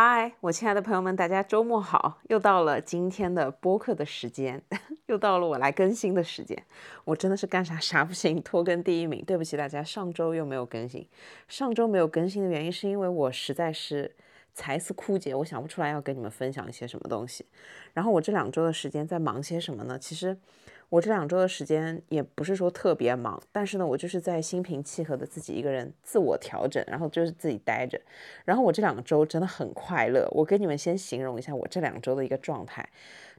嗨，我亲爱的朋友们，大家周末好！又到了今天的播客的时间，又到了我来更新的时间。我真的是干啥啥不行，拖更第一名。对不起大家，上周又没有更新。上周没有更新的原因是因为我实在是才思枯竭，我想不出来要跟你们分享一些什么东西。然后我这两周的时间在忙些什么呢？其实。我这两周的时间也不是说特别忙，但是呢，我就是在心平气和的自己一个人自我调整，然后就是自己待着。然后我这两周真的很快乐。我跟你们先形容一下我这两周的一个状态，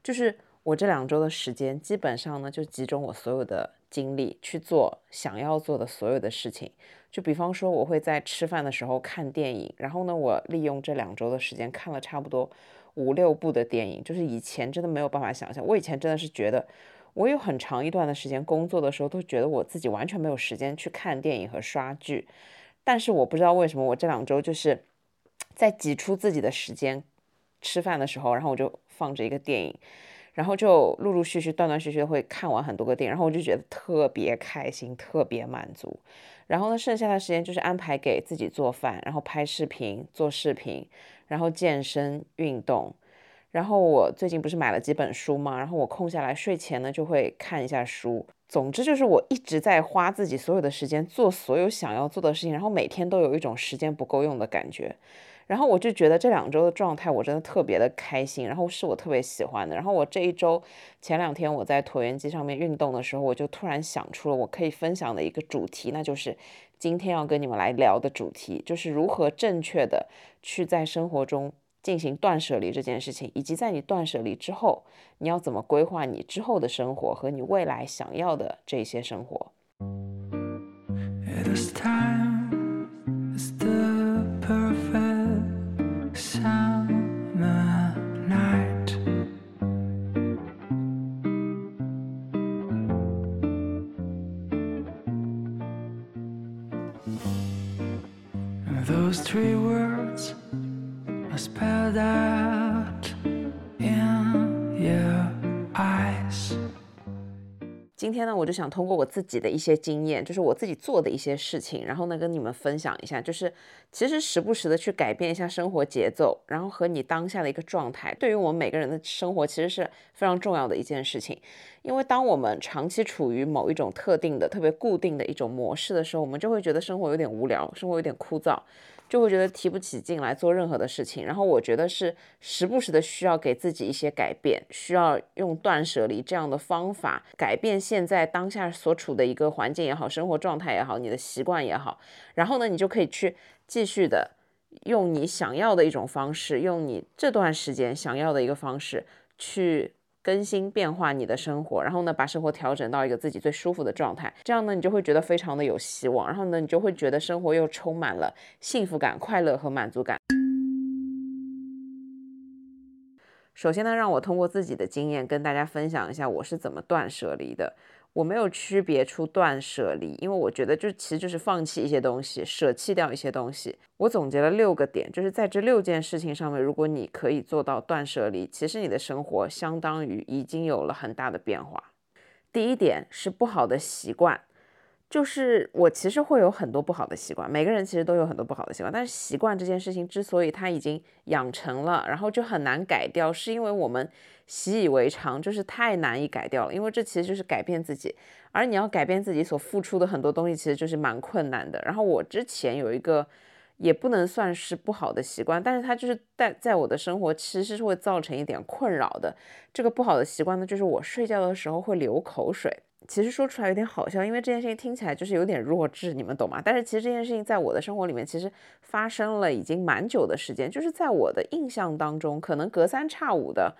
就是我这两周的时间基本上呢就集中我所有的精力去做想要做的所有的事情。就比方说，我会在吃饭的时候看电影，然后呢，我利用这两周的时间看了差不多五六部的电影。就是以前真的没有办法想象，我以前真的是觉得。我有很长一段的时间工作的时候，都觉得我自己完全没有时间去看电影和刷剧，但是我不知道为什么，我这两周就是在挤出自己的时间，吃饭的时候，然后我就放着一个电影，然后就陆陆续续、断断续续的会看完很多个电影，然后我就觉得特别开心、特别满足。然后呢，剩下的时间就是安排给自己做饭，然后拍视频、做视频，然后健身运动。然后我最近不是买了几本书吗？然后我空下来睡前呢就会看一下书。总之就是我一直在花自己所有的时间做所有想要做的事情，然后每天都有一种时间不够用的感觉。然后我就觉得这两周的状态我真的特别的开心，然后是我特别喜欢的。然后我这一周前两天我在椭圆机上面运动的时候，我就突然想出了我可以分享的一个主题，那就是今天要跟你们来聊的主题，就是如何正确的去在生活中。进行断舍离这件事情，以及在你断舍离之后，你要怎么规划你之后的生活和你未来想要的这些生活。天呢，我就想通过我自己的一些经验，就是我自己做的一些事情，然后呢，跟你们分享一下，就是其实时不时的去改变一下生活节奏，然后和你当下的一个状态，对于我们每个人的生活其实是非常重要的一件事情。因为当我们长期处于某一种特定的、特别固定的一种模式的时候，我们就会觉得生活有点无聊，生活有点枯燥。就会觉得提不起劲来做任何的事情，然后我觉得是时不时的需要给自己一些改变，需要用断舍离这样的方法改变现在当下所处的一个环境也好，生活状态也好，你的习惯也好，然后呢，你就可以去继续的用你想要的一种方式，用你这段时间想要的一个方式去。更新变化你的生活，然后呢，把生活调整到一个自己最舒服的状态，这样呢，你就会觉得非常的有希望，然后呢，你就会觉得生活又充满了幸福感、快乐和满足感。首先呢，让我通过自己的经验跟大家分享一下我是怎么断舍离的。我没有区别出断舍离，因为我觉得就其实就是放弃一些东西，舍弃掉一些东西。我总结了六个点，就是在这六件事情上面，如果你可以做到断舍离，其实你的生活相当于已经有了很大的变化。第一点是不好的习惯。就是我其实会有很多不好的习惯，每个人其实都有很多不好的习惯，但是习惯这件事情之所以它已经养成了，然后就很难改掉，是因为我们习以为常，就是太难以改掉了。因为这其实就是改变自己，而你要改变自己所付出的很多东西，其实就是蛮困难的。然后我之前有一个也不能算是不好的习惯，但是它就是在在我的生活其实是会造成一点困扰的。这个不好的习惯呢，就是我睡觉的时候会流口水。其实说出来有点好笑，因为这件事情听起来就是有点弱智，你们懂吗？但是其实这件事情在我的生活里面其实发生了已经蛮久的时间，就是在我的印象当中，可能隔三差五的，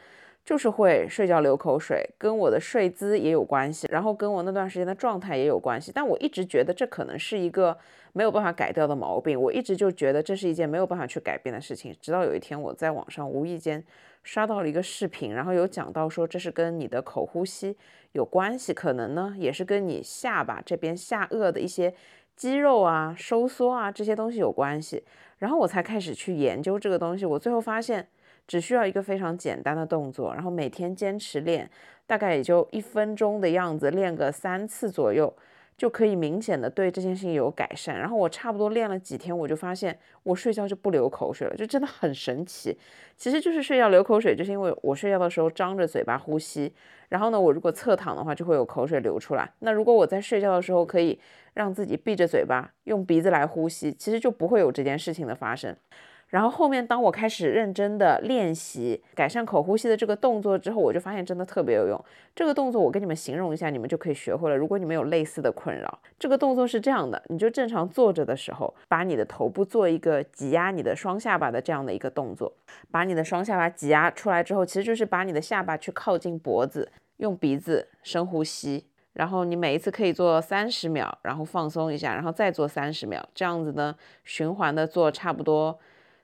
就是会睡觉流口水，跟我的睡姿也有关系，然后跟我那段时间的状态也有关系。但我一直觉得这可能是一个没有办法改掉的毛病，我一直就觉得这是一件没有办法去改变的事情。直到有一天我在网上无意间刷到了一个视频，然后有讲到说这是跟你的口呼吸。有关系，可能呢也是跟你下巴这边下颚的一些肌肉啊收缩啊这些东西有关系。然后我才开始去研究这个东西，我最后发现只需要一个非常简单的动作，然后每天坚持练，大概也就一分钟的样子，练个三次左右，就可以明显的对这件事情有改善。然后我差不多练了几天，我就发现我睡觉就不流口水了，就真的很神奇。其实就是睡觉流口水，就是因为我睡觉的时候张着嘴巴呼吸。然后呢，我如果侧躺的话，就会有口水流出来。那如果我在睡觉的时候可以让自己闭着嘴巴，用鼻子来呼吸，其实就不会有这件事情的发生。然后后面，当我开始认真的练习改善口呼吸的这个动作之后，我就发现真的特别有用。这个动作我跟你们形容一下，你们就可以学会了。如果你们有类似的困扰，这个动作是这样的：你就正常坐着的时候，把你的头部做一个挤压你的双下巴的这样的一个动作，把你的双下巴挤压出来之后，其实就是把你的下巴去靠近脖子，用鼻子深呼吸。然后你每一次可以做三十秒，然后放松一下，然后再做三十秒，这样子呢，循环的做差不多。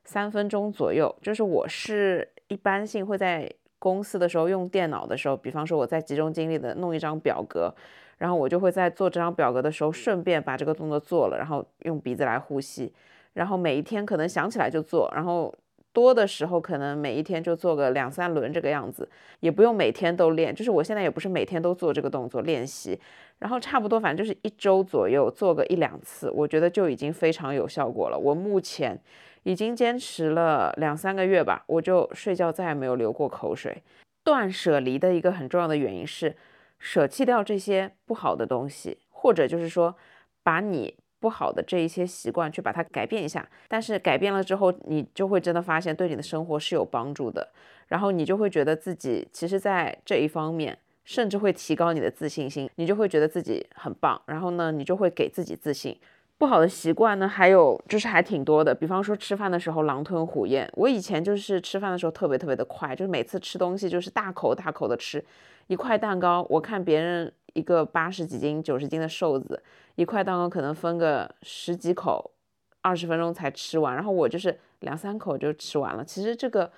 三分钟左右，就是我是一般性会在公司的时候用电脑的时候，比方说我在集中精力的弄一张表格，然后我就会在做这张表格的时候顺便把这个动作做了，然后用鼻子来呼吸，然后每一天可能想起来就做，然后多的时候可能每一天就做个两三轮这个样子，也不用每天都练，就是我现在也不是每天都做这个动作练习，然后差不多反正就是一周左右做个一两次，我觉得就已经非常有效果了。我目前。已经坚持了两三个月吧，我就睡觉再也没有流过口水。断舍离的一个很重要的原因是，舍弃掉这些不好的东西，或者就是说，把你不好的这一些习惯去把它改变一下。但是改变了之后，你就会真的发现对你的生活是有帮助的，然后你就会觉得自己其实在这一方面甚至会提高你的自信心，你就会觉得自己很棒，然后呢，你就会给自己自信。不好的习惯呢，还有就是还挺多的。比方说吃饭的时候狼吞虎咽，我以前就是吃饭的时候特别特别的快，就是每次吃东西就是大口大口的吃一块蛋糕。我看别人一个八十几斤、九十斤的瘦子，一块蛋糕可能分个十几口，二十分钟才吃完，然后我就是两三口就吃完了。其实这个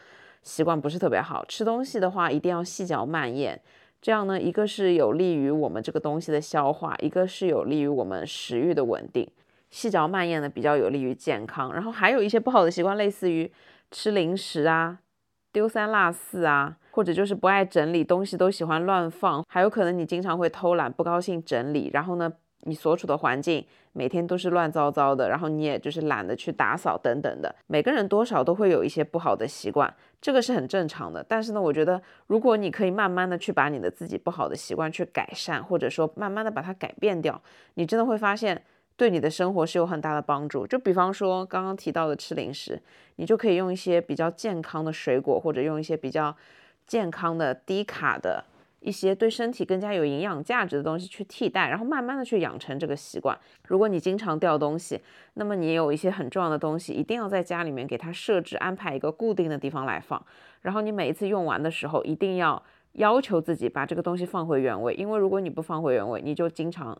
习惯不是特别好，吃东西的话一定要细嚼慢咽，这样呢，一个是有利于我们这个东西的消化，一个是有利于我们食欲的稳定。细嚼慢咽的比较有利于健康，然后还有一些不好的习惯，类似于吃零食啊、丢三落四啊，或者就是不爱整理东西，都喜欢乱放，还有可能你经常会偷懒，不高兴整理，然后呢，你所处的环境每天都是乱糟糟的，然后你也就是懒得去打扫等等的。每个人多少都会有一些不好的习惯，这个是很正常的。但是呢，我觉得如果你可以慢慢的去把你的自己不好的习惯去改善，或者说慢慢的把它改变掉，你真的会发现。对你的生活是有很大的帮助。就比方说刚刚提到的吃零食，你就可以用一些比较健康的水果，或者用一些比较健康的低卡的一些对身体更加有营养价值的东西去替代，然后慢慢的去养成这个习惯。如果你经常掉东西，那么你有一些很重要的东西，一定要在家里面给它设置安排一个固定的地方来放。然后你每一次用完的时候，一定要要求自己把这个东西放回原位，因为如果你不放回原位，你就经常。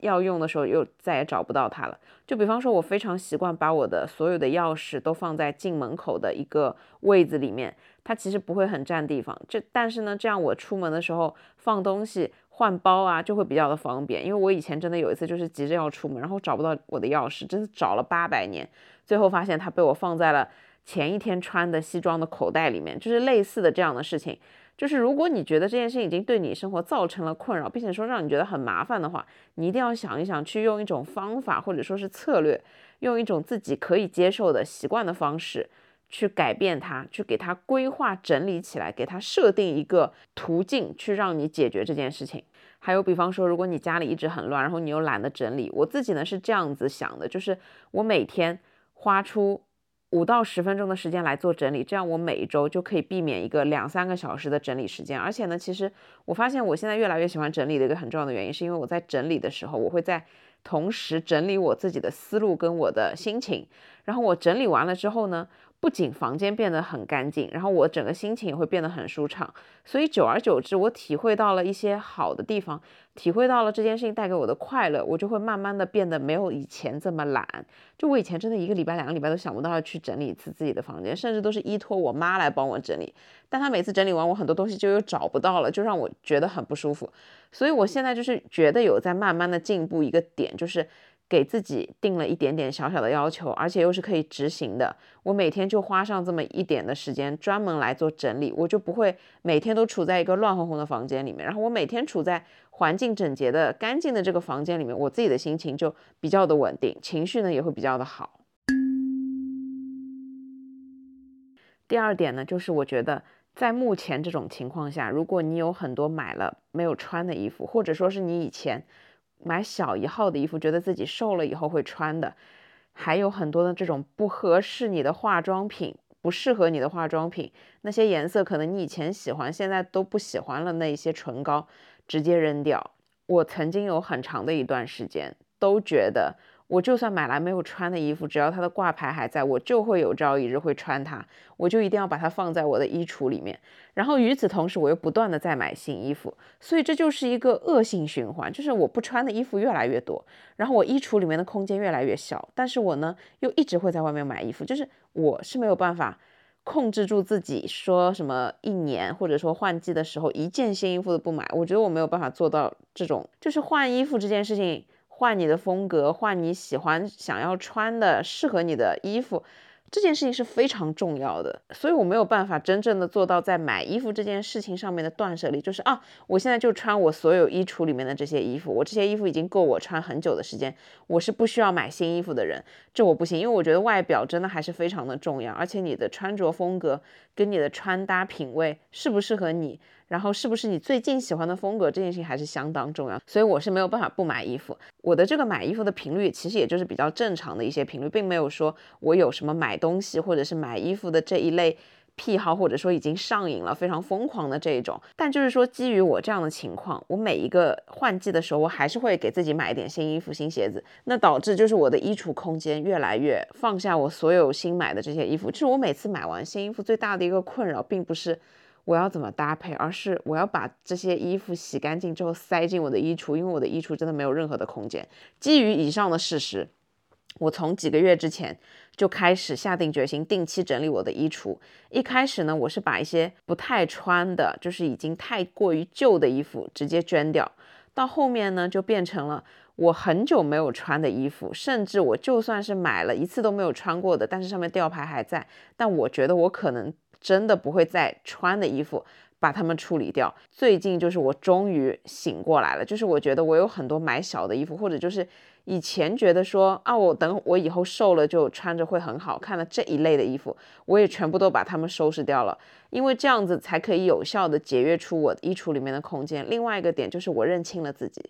要用的时候又再也找不到它了。就比方说，我非常习惯把我的所有的钥匙都放在进门口的一个位子里面，它其实不会很占地方。这但是呢，这样我出门的时候放东西、换包啊，就会比较的方便。因为我以前真的有一次就是急着要出门，然后找不到我的钥匙，真的找了八百年，最后发现它被我放在了前一天穿的西装的口袋里面，就是类似的这样的事情。就是如果你觉得这件事情已经对你生活造成了困扰，并且说让你觉得很麻烦的话，你一定要想一想，去用一种方法或者说是策略，用一种自己可以接受的习惯的方式去改变它，去给它规划整理起来，给它设定一个途径，去让你解决这件事情。还有比方说，如果你家里一直很乱，然后你又懒得整理，我自己呢是这样子想的，就是我每天花出。五到十分钟的时间来做整理，这样我每一周就可以避免一个两三个小时的整理时间。而且呢，其实我发现我现在越来越喜欢整理的一个很重要的原因，是因为我在整理的时候，我会在同时整理我自己的思路跟我的心情。然后我整理完了之后呢？不仅房间变得很干净，然后我整个心情也会变得很舒畅。所以久而久之，我体会到了一些好的地方，体会到了这件事情带给我的快乐，我就会慢慢的变得没有以前这么懒。就我以前真的一个礼拜、两个礼拜都想不到要去整理一次自己的房间，甚至都是依托我妈来帮我整理。但她每次整理完，我很多东西就又找不到了，就让我觉得很不舒服。所以我现在就是觉得有在慢慢的进步一个点，就是。给自己定了一点点小小的要求，而且又是可以执行的。我每天就花上这么一点的时间，专门来做整理，我就不会每天都处在一个乱哄哄的房间里面。然后我每天处在环境整洁的、干净的这个房间里面，我自己的心情就比较的稳定，情绪呢也会比较的好。第二点呢，就是我觉得在目前这种情况下，如果你有很多买了没有穿的衣服，或者说是你以前买小一号的衣服，觉得自己瘦了以后会穿的，还有很多的这种不合适你的化妆品，不适合你的化妆品，那些颜色可能你以前喜欢，现在都不喜欢了，那一些唇膏直接扔掉。我曾经有很长的一段时间都觉得。我就算买来没有穿的衣服，只要它的挂牌还在，我就会有朝一日会穿它，我就一定要把它放在我的衣橱里面。然后与此同时，我又不断的在买新衣服，所以这就是一个恶性循环，就是我不穿的衣服越来越多，然后我衣橱里面的空间越来越小，但是我呢又一直会在外面买衣服，就是我是没有办法控制住自己，说什么一年或者说换季的时候一件新衣服都不买，我觉得我没有办法做到这种，就是换衣服这件事情。换你的风格，换你喜欢、想要穿的、适合你的衣服，这件事情是非常重要的。所以我没有办法真正的做到在买衣服这件事情上面的断舍离，就是啊，我现在就穿我所有衣橱里面的这些衣服，我这些衣服已经够我穿很久的时间，我是不需要买新衣服的人，这我不行，因为我觉得外表真的还是非常的重要，而且你的穿着风格跟你的穿搭品味适不适合你。然后是不是你最近喜欢的风格这件事情还是相当重要，所以我是没有办法不买衣服。我的这个买衣服的频率其实也就是比较正常的一些频率，并没有说我有什么买东西或者是买衣服的这一类癖好，或者说已经上瘾了非常疯狂的这一种。但就是说基于我这样的情况，我每一个换季的时候，我还是会给自己买一点新衣服、新鞋子，那导致就是我的衣橱空间越来越放下我所有新买的这些衣服。就是我每次买完新衣服最大的一个困扰，并不是。我要怎么搭配？而是我要把这些衣服洗干净之后塞进我的衣橱，因为我的衣橱真的没有任何的空间。基于以上的事实，我从几个月之前就开始下定决心定期整理我的衣橱。一开始呢，我是把一些不太穿的，就是已经太过于旧的衣服直接捐掉。到后面呢，就变成了我很久没有穿的衣服，甚至我就算是买了一次都没有穿过的，但是上面吊牌还在，但我觉得我可能。真的不会再穿的衣服，把它们处理掉。最近就是我终于醒过来了，就是我觉得我有很多买小的衣服，或者就是以前觉得说啊，我等我以后瘦了就穿着会很好看的这一类的衣服，我也全部都把它们收拾掉了，因为这样子才可以有效的节约出我衣橱里面的空间。另外一个点就是我认清了自己。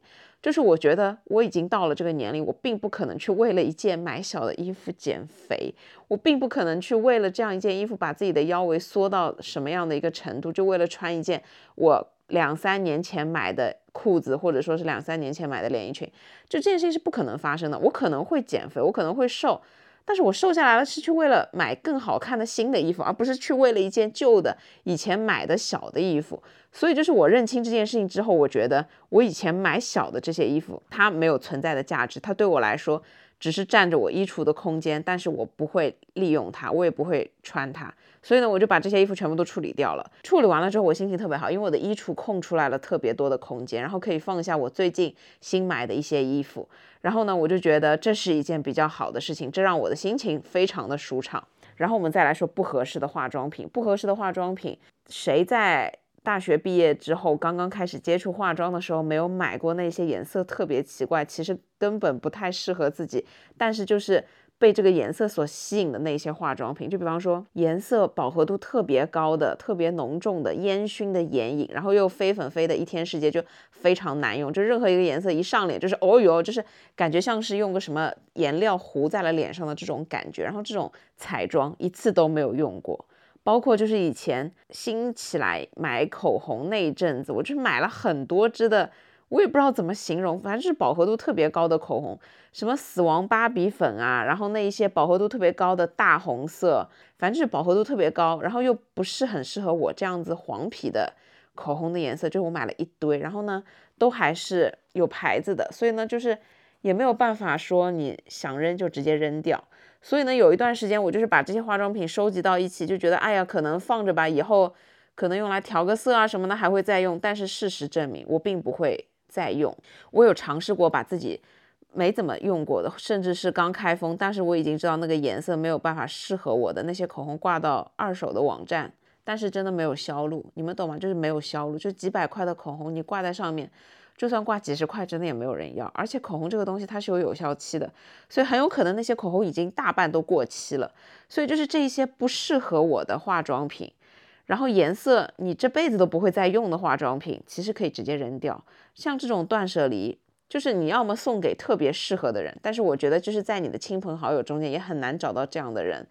就是我觉得我已经到了这个年龄，我并不可能去为了一件买小的衣服减肥，我并不可能去为了这样一件衣服把自己的腰围缩到什么样的一个程度，就为了穿一件我两三年前买的裤子，或者说是两三年前买的连衣裙，就这件事情是不可能发生的。我可能会减肥，我可能会瘦。但是我瘦下来了，是去为了买更好看的新的衣服，而不是去为了一件旧的以前买的小的衣服。所以，就是我认清这件事情之后，我觉得我以前买小的这些衣服，它没有存在的价值，它对我来说只是占着我衣橱的空间，但是我不会利用它，我也不会穿它。所以呢，我就把这些衣服全部都处理掉了。处理完了之后，我心情特别好，因为我的衣橱空出来了特别多的空间，然后可以放下我最近新买的一些衣服。然后呢，我就觉得这是一件比较好的事情，这让我的心情非常的舒畅。然后我们再来说不合适的化妆品，不合适的化妆品，谁在大学毕业之后刚刚开始接触化妆的时候没有买过那些颜色特别奇怪，其实根本不太适合自己，但是就是。被这个颜色所吸引的那些化妆品，就比方说颜色饱和度特别高的、特别浓重的烟熏的眼影，然后又飞粉飞的一天世界就非常难用。就任何一个颜色一上脸，就是哦哟，就是感觉像是用个什么颜料糊在了脸上的这种感觉。然后这种彩妆一次都没有用过，包括就是以前新起来买口红那一阵子，我就买了很多支的。我也不知道怎么形容，反正就是饱和度特别高的口红，什么死亡芭比粉啊，然后那一些饱和度特别高的大红色，反正就是饱和度特别高，然后又不是很适合我这样子黄皮的口红的颜色，就我买了一堆，然后呢都还是有牌子的，所以呢就是也没有办法说你想扔就直接扔掉，所以呢有一段时间我就是把这些化妆品收集到一起，就觉得哎呀可能放着吧，以后可能用来调个色啊什么的还会再用，但是事实证明我并不会。再用，我有尝试过把自己没怎么用过的，甚至是刚开封，但是我已经知道那个颜色没有办法适合我的那些口红挂到二手的网站，但是真的没有销路，你们懂吗？就是没有销路，就几百块的口红你挂在上面，就算挂几十块，真的也没有人要。而且口红这个东西它是有有效期的，所以很有可能那些口红已经大半都过期了。所以就是这一些不适合我的化妆品，然后颜色你这辈子都不会再用的化妆品，其实可以直接扔掉。像这种断舍离。就是你要么送给特别适合的人，但是我觉得就是在你的亲朋好友中间也很难找到这样的人，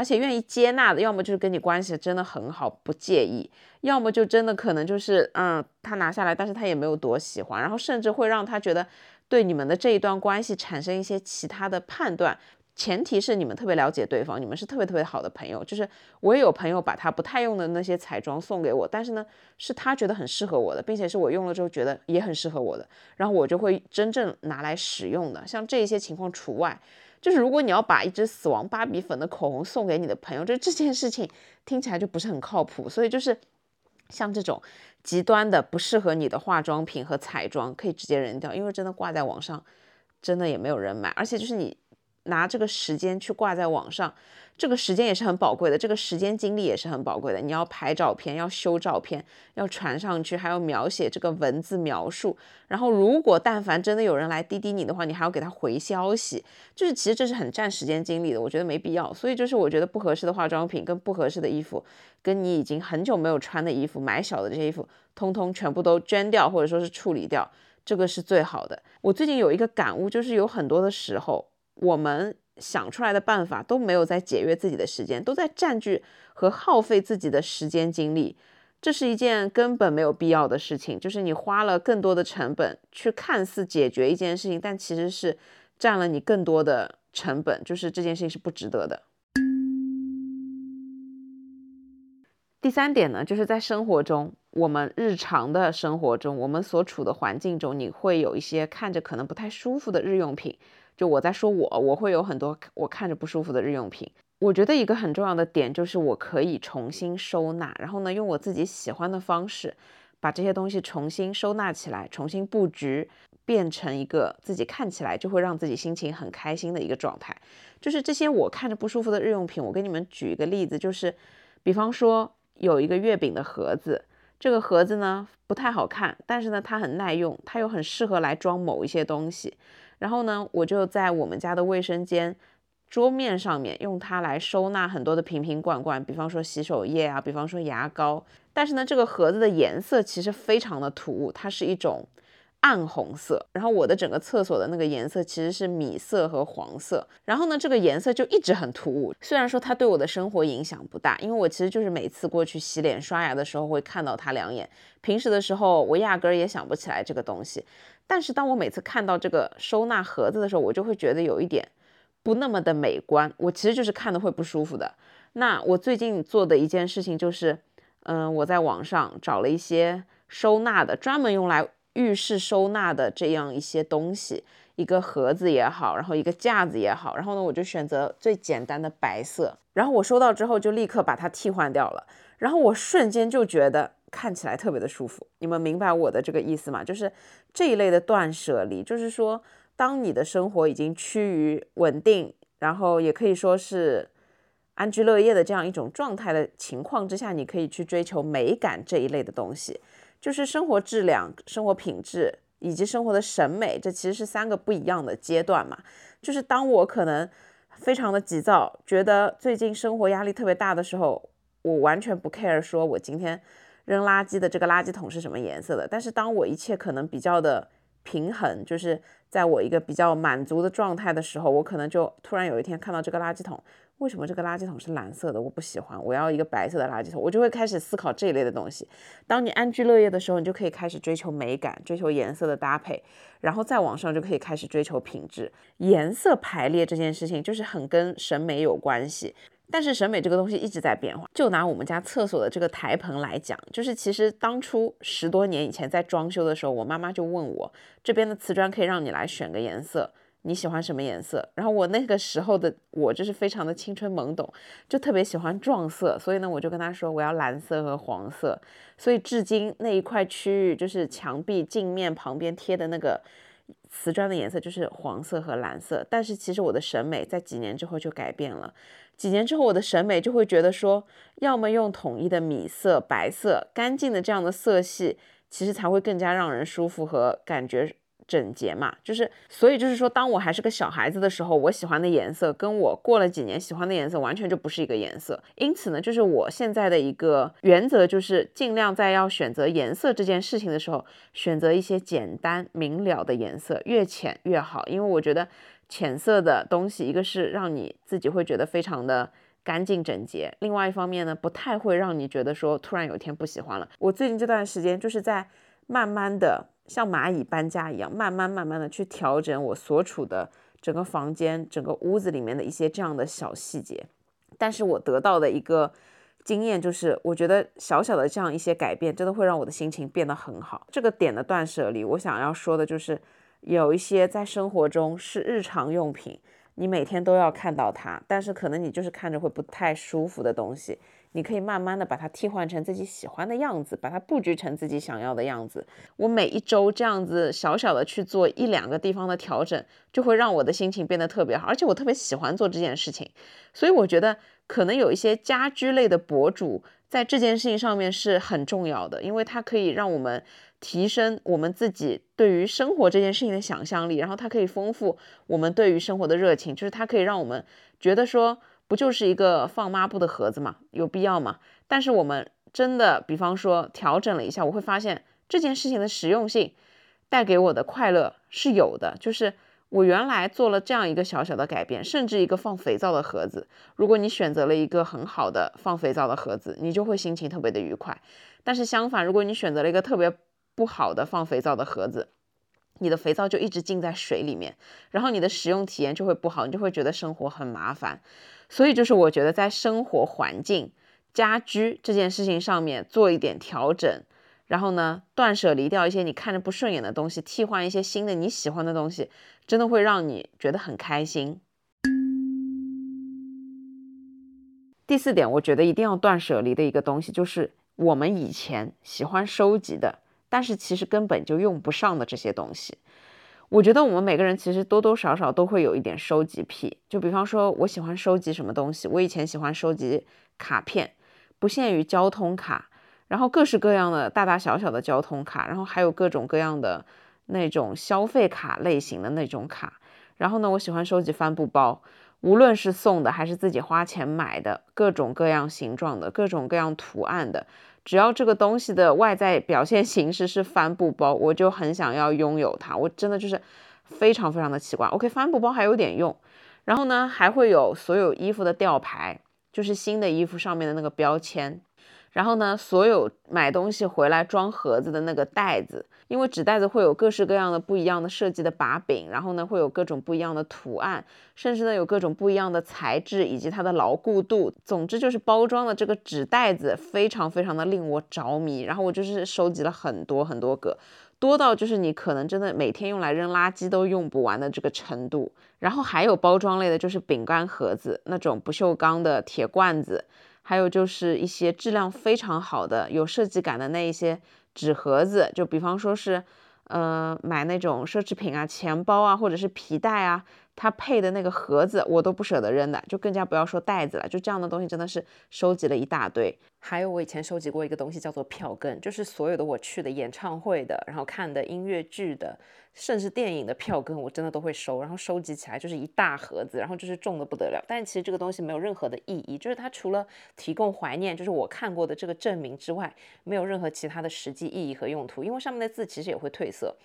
而且愿意接纳的，要么就是跟你关系真的很好，不介意，要么就真的可能就是，嗯，他拿下来，但是他也没有多喜欢，然后甚至会让他觉得对你们的这一段关系产生一些其他的判断。前提是你们特别了解对方，你们是特别特别好的朋友。就是我也有朋友把他不太用的那些彩妆送给我，但是呢，是他觉得很适合我的，并且是我用了之后觉得也很适合我的，然后我就会真正拿来使用的。像这些情况除外，就是如果你要把一支死亡芭比粉的口红送给你的朋友，就这件事情听起来就不是很靠谱。所以就是像这种极端的不适合你的化妆品和彩妆，可以直接扔掉，因为真的挂在网上，真的也没有人买，而且就是你。拿这个时间去挂在网上，这个时间也是很宝贵的，这个时间精力也是很宝贵的。你要拍照片，要修照片，要传上去，还要描写这个文字描述。然后，如果但凡真的有人来滴滴你的话，你还要给他回消息，就是其实这是很占时间精力的。我觉得没必要。所以就是我觉得不合适的化妆品跟不合适的衣服，跟你已经很久没有穿的衣服，买小的这些衣服，通通全部都捐掉，或者说是处理掉，这个是最好的。我最近有一个感悟，就是有很多的时候。我们想出来的办法都没有在节约自己的时间，都在占据和耗费自己的时间精力，这是一件根本没有必要的事情。就是你花了更多的成本去看似解决一件事情，但其实是占了你更多的成本，就是这件事情是不值得的。第三点呢，就是在生活中，我们日常的生活中，我们所处的环境中，你会有一些看着可能不太舒服的日用品。就我在说，我我会有很多我看着不舒服的日用品。我觉得一个很重要的点就是我可以重新收纳，然后呢，用我自己喜欢的方式把这些东西重新收纳起来，重新布局，变成一个自己看起来就会让自己心情很开心的一个状态。就是这些我看着不舒服的日用品，我给你们举一个例子，就是比方说有一个月饼的盒子，这个盒子呢不太好看，但是呢它很耐用，它又很适合来装某一些东西。然后呢，我就在我们家的卫生间桌面上面用它来收纳很多的瓶瓶罐罐，比方说洗手液啊，比方说牙膏。但是呢，这个盒子的颜色其实非常的突兀，它是一种暗红色。然后我的整个厕所的那个颜色其实是米色和黄色。然后呢，这个颜色就一直很突兀。虽然说它对我的生活影响不大，因为我其实就是每次过去洗脸刷牙的时候会看到它两眼，平时的时候我压根儿也想不起来这个东西。但是当我每次看到这个收纳盒子的时候，我就会觉得有一点不那么的美观。我其实就是看的会不舒服的。那我最近做的一件事情就是，嗯，我在网上找了一些收纳的，专门用来浴室收纳的这样一些东西，一个盒子也好，然后一个架子也好，然后呢，我就选择最简单的白色。然后我收到之后就立刻把它替换掉了，然后我瞬间就觉得。看起来特别的舒服，你们明白我的这个意思吗？就是这一类的断舍离，就是说，当你的生活已经趋于稳定，然后也可以说是安居乐业的这样一种状态的情况之下，你可以去追求美感这一类的东西，就是生活质量、生活品质以及生活的审美，这其实是三个不一样的阶段嘛。就是当我可能非常的急躁，觉得最近生活压力特别大的时候，我完全不 care，说我今天。扔垃圾的这个垃圾桶是什么颜色的？但是当我一切可能比较的平衡，就是在我一个比较满足的状态的时候，我可能就突然有一天看到这个垃圾桶，为什么这个垃圾桶是蓝色的？我不喜欢，我要一个白色的垃圾桶，我就会开始思考这一类的东西。当你安居乐业的时候，你就可以开始追求美感，追求颜色的搭配，然后再往上就可以开始追求品质。颜色排列这件事情就是很跟审美有关系。但是审美这个东西一直在变化。就拿我们家厕所的这个台盆来讲，就是其实当初十多年以前在装修的时候，我妈妈就问我，这边的瓷砖可以让你来选个颜色，你喜欢什么颜色？然后我那个时候的我就是非常的青春懵懂，就特别喜欢撞色，所以呢，我就跟她说我要蓝色和黄色。所以至今那一块区域就是墙壁镜面旁边贴的那个瓷砖的颜色就是黄色和蓝色，但是其实我的审美在几年之后就改变了。几年之后，我的审美就会觉得说，要么用统一的米色、白色、干净的这样的色系，其实才会更加让人舒服和感觉。整洁嘛，就是，所以就是说，当我还是个小孩子的时候，我喜欢的颜色跟我过了几年喜欢的颜色完全就不是一个颜色。因此呢，就是我现在的一个原则就是，尽量在要选择颜色这件事情的时候，选择一些简单明了的颜色，越浅越好。因为我觉得浅色的东西，一个是让你自己会觉得非常的干净整洁，另外一方面呢，不太会让你觉得说突然有一天不喜欢了。我最近这段时间就是在慢慢的。像蚂蚁搬家一样，慢慢慢慢的去调整我所处的整个房间、整个屋子里面的一些这样的小细节。但是我得到的一个经验就是，我觉得小小的这样一些改变，真的会让我的心情变得很好。这个点的断舍离，我想要说的就是，有一些在生活中是日常用品，你每天都要看到它，但是可能你就是看着会不太舒服的东西。你可以慢慢的把它替换成自己喜欢的样子，把它布局成自己想要的样子。我每一周这样子小小的去做一两个地方的调整，就会让我的心情变得特别好，而且我特别喜欢做这件事情。所以我觉得可能有一些家居类的博主在这件事情上面是很重要的，因为它可以让我们提升我们自己对于生活这件事情的想象力，然后它可以丰富我们对于生活的热情，就是它可以让我们觉得说。不就是一个放抹布的盒子吗？有必要吗？但是我们真的，比方说调整了一下，我会发现这件事情的实用性带给我的快乐是有的。就是我原来做了这样一个小小的改变，甚至一个放肥皂的盒子，如果你选择了一个很好的放肥皂的盒子，你就会心情特别的愉快。但是相反，如果你选择了一个特别不好的放肥皂的盒子，你的肥皂就一直浸在水里面，然后你的使用体验就会不好，你就会觉得生活很麻烦。所以就是我觉得在生活环境、家居这件事情上面做一点调整，然后呢，断舍离掉一些你看着不顺眼的东西，替换一些新的你喜欢的东西，真的会让你觉得很开心。第四点，我觉得一定要断舍离的一个东西，就是我们以前喜欢收集的，但是其实根本就用不上的这些东西。我觉得我们每个人其实多多少少都会有一点收集癖，就比方说，我喜欢收集什么东西。我以前喜欢收集卡片，不限于交通卡，然后各式各样的大大小小的交通卡，然后还有各种各样的那种消费卡类型的那种卡。然后呢，我喜欢收集帆布包，无论是送的还是自己花钱买的，各种各样形状的，各种各样图案的。只要这个东西的外在表现形式是帆布包，我就很想要拥有它。我真的就是非常非常的奇怪。OK，帆布包还有点用，然后呢，还会有所有衣服的吊牌，就是新的衣服上面的那个标签。然后呢，所有买东西回来装盒子的那个袋子，因为纸袋子会有各式各样的不一样的设计的把柄，然后呢会有各种不一样的图案，甚至呢有各种不一样的材质以及它的牢固度。总之就是包装的这个纸袋子非常非常的令我着迷。然后我就是收集了很多很多个，多到就是你可能真的每天用来扔垃圾都用不完的这个程度。然后还有包装类的，就是饼干盒子那种不锈钢的铁罐子。还有就是一些质量非常好的、有设计感的那一些纸盒子，就比方说是，呃，买那种奢侈品啊、钱包啊，或者是皮带啊。它配的那个盒子我都不舍得扔的，就更加不要说袋子了。就这样的东西真的是收集了一大堆。还有我以前收集过一个东西叫做票根，就是所有的我去的演唱会的，然后看的音乐剧的，甚至电影的票根，我真的都会收。然后收集起来就是一大盒子，然后就是重的不得了。但其实这个东西没有任何的意义，就是它除了提供怀念，就是我看过的这个证明之外，没有任何其他的实际意义和用途。因为上面的字其实也会褪色。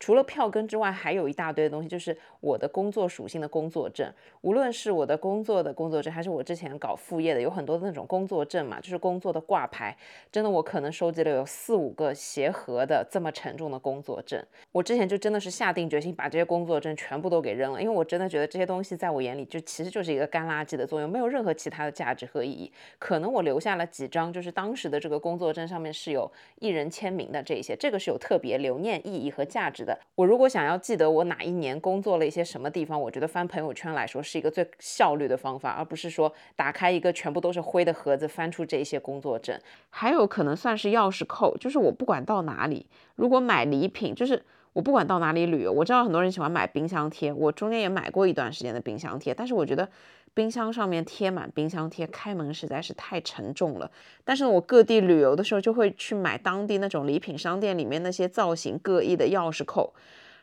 除了票根之外，还有一大堆的东西，就是我的工作属性的工作证。无论是我的工作的工作证，还是我之前搞副业的，有很多的那种工作证嘛，就是工作的挂牌。真的，我可能收集了有四五个鞋盒的这么沉重的工作证。我之前就真的是下定决心把这些工作证全部都给扔了，因为我真的觉得这些东西在我眼里就其实就是一个干垃圾的作用，没有任何其他的价值和意义。可能我留下了几张，就是当时的这个工作证上面是有艺人签名的这些，这个是有特别留念意义和价值的。我如果想要记得我哪一年工作了一些什么地方，我觉得翻朋友圈来说是一个最效率的方法，而不是说打开一个全部都是灰的盒子翻出这些工作证。还有可能算是钥匙扣，就是我不管到哪里，如果买礼品，就是我不管到哪里旅游，我知道很多人喜欢买冰箱贴，我中间也买过一段时间的冰箱贴，但是我觉得冰箱上面贴满冰箱贴，开门实在是太沉重了。但是我各地旅游的时候，就会去买当地那种礼品商店里面那些造型各异的钥匙扣。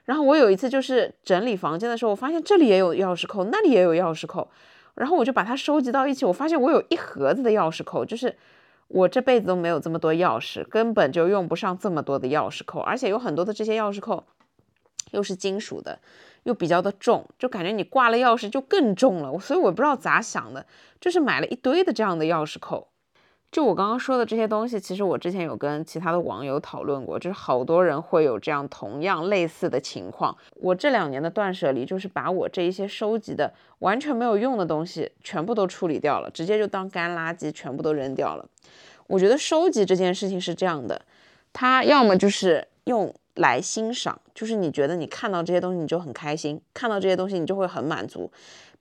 然后我有一次就是整理房间的时候，我发现这里也有钥匙扣，那里也有钥匙扣，然后我就把它收集到一起，我发现我有一盒子的钥匙扣，就是。我这辈子都没有这么多钥匙，根本就用不上这么多的钥匙扣，而且有很多的这些钥匙扣又是金属的，又比较的重，就感觉你挂了钥匙就更重了。所以我不知道咋想的，就是买了一堆的这样的钥匙扣。就我刚刚说的这些东西，其实我之前有跟其他的网友讨论过，就是好多人会有这样同样类似的情况。我这两年的断舍离，就是把我这一些收集的完全没有用的东西全部都处理掉了，直接就当干垃圾全部都扔掉了。我觉得收集这件事情是这样的，它要么就是用来欣赏，就是你觉得你看到这些东西你就很开心，看到这些东西你就会很满足，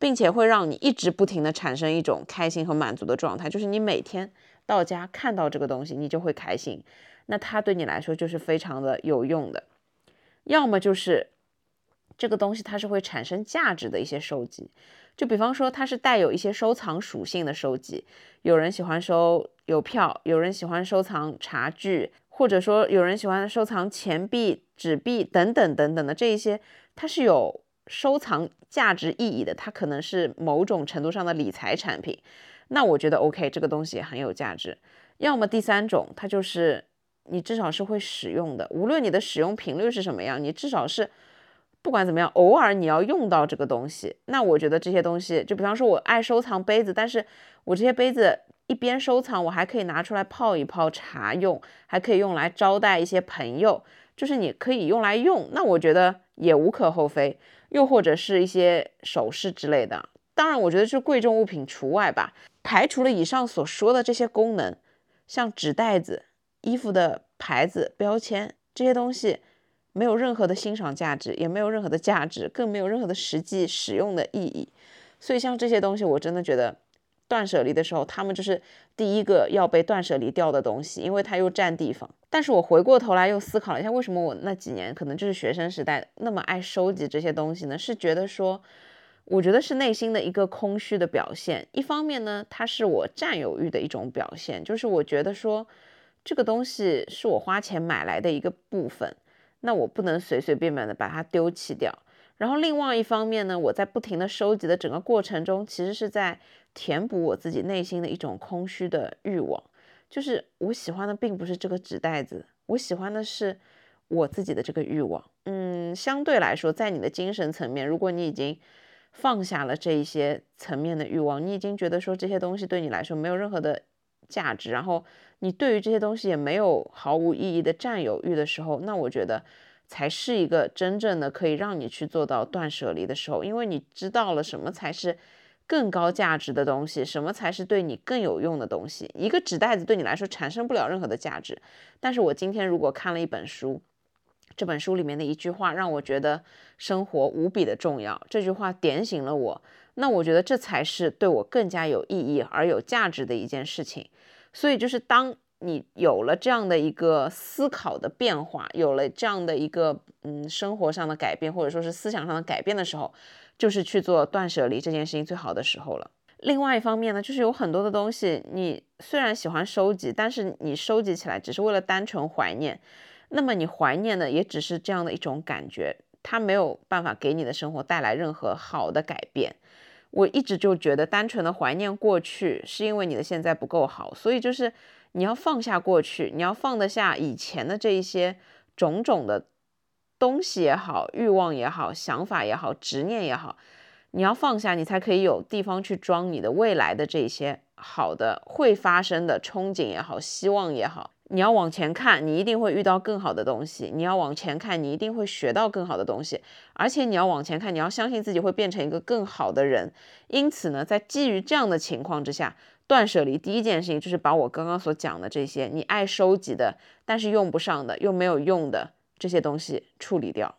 并且会让你一直不停的产生一种开心和满足的状态，就是你每天。到家看到这个东西，你就会开心，那它对你来说就是非常的有用的。要么就是这个东西它是会产生价值的一些收集，就比方说它是带有一些收藏属性的收集，有人喜欢收邮票，有人喜欢收藏茶具，或者说有人喜欢收藏钱币、纸币等等等等的这一些，它是有收藏价值意义的，它可能是某种程度上的理财产品。那我觉得 OK，这个东西很有价值。要么第三种，它就是你至少是会使用的，无论你的使用频率是什么样，你至少是不管怎么样，偶尔你要用到这个东西。那我觉得这些东西，就比方说我爱收藏杯子，但是我这些杯子一边收藏，我还可以拿出来泡一泡茶用，还可以用来招待一些朋友，就是你可以用来用，那我觉得也无可厚非。又或者是一些首饰之类的。当然，我觉得是贵重物品除外吧。排除了以上所说的这些功能，像纸袋子、衣服的牌子、标签这些东西，没有任何的欣赏价值，也没有任何的价值，更没有任何的实际使用的意义。所以，像这些东西，我真的觉得断舍离的时候，他们就是第一个要被断舍离掉的东西，因为它又占地方。但是我回过头来又思考了一下，为什么我那几年可能就是学生时代那么爱收集这些东西呢？是觉得说。我觉得是内心的一个空虚的表现。一方面呢，它是我占有欲的一种表现，就是我觉得说这个东西是我花钱买来的一个部分，那我不能随随便便的把它丢弃掉。然后另外一方面呢，我在不停的收集的整个过程中，其实是在填补我自己内心的一种空虚的欲望。就是我喜欢的并不是这个纸袋子，我喜欢的是我自己的这个欲望。嗯，相对来说，在你的精神层面，如果你已经放下了这一些层面的欲望，你已经觉得说这些东西对你来说没有任何的价值，然后你对于这些东西也没有毫无意义的占有欲的时候，那我觉得才是一个真正的可以让你去做到断舍离的时候，因为你知道了什么才是更高价值的东西，什么才是对你更有用的东西。一个纸袋子对你来说产生不了任何的价值，但是我今天如果看了一本书。这本书里面的一句话让我觉得生活无比的重要，这句话点醒了我。那我觉得这才是对我更加有意义而有价值的一件事情。所以就是当你有了这样的一个思考的变化，有了这样的一个嗯生活上的改变，或者说是思想上的改变的时候，就是去做断舍离这件事情最好的时候了。另外一方面呢，就是有很多的东西，你虽然喜欢收集，但是你收集起来只是为了单纯怀念。那么你怀念的也只是这样的一种感觉，它没有办法给你的生活带来任何好的改变。我一直就觉得，单纯的怀念过去，是因为你的现在不够好，所以就是你要放下过去，你要放得下以前的这一些种种的东西也好，欲望也好，想法也好，执念也好，你要放下，你才可以有地方去装你的未来的这些好的会发生的憧憬也好，希望也好。你要往前看，你一定会遇到更好的东西。你要往前看，你一定会学到更好的东西。而且你要往前看，你要相信自己会变成一个更好的人。因此呢，在基于这样的情况之下，断舍离第一件事情就是把我刚刚所讲的这些你爱收集的，但是用不上的又没有用的这些东西处理掉。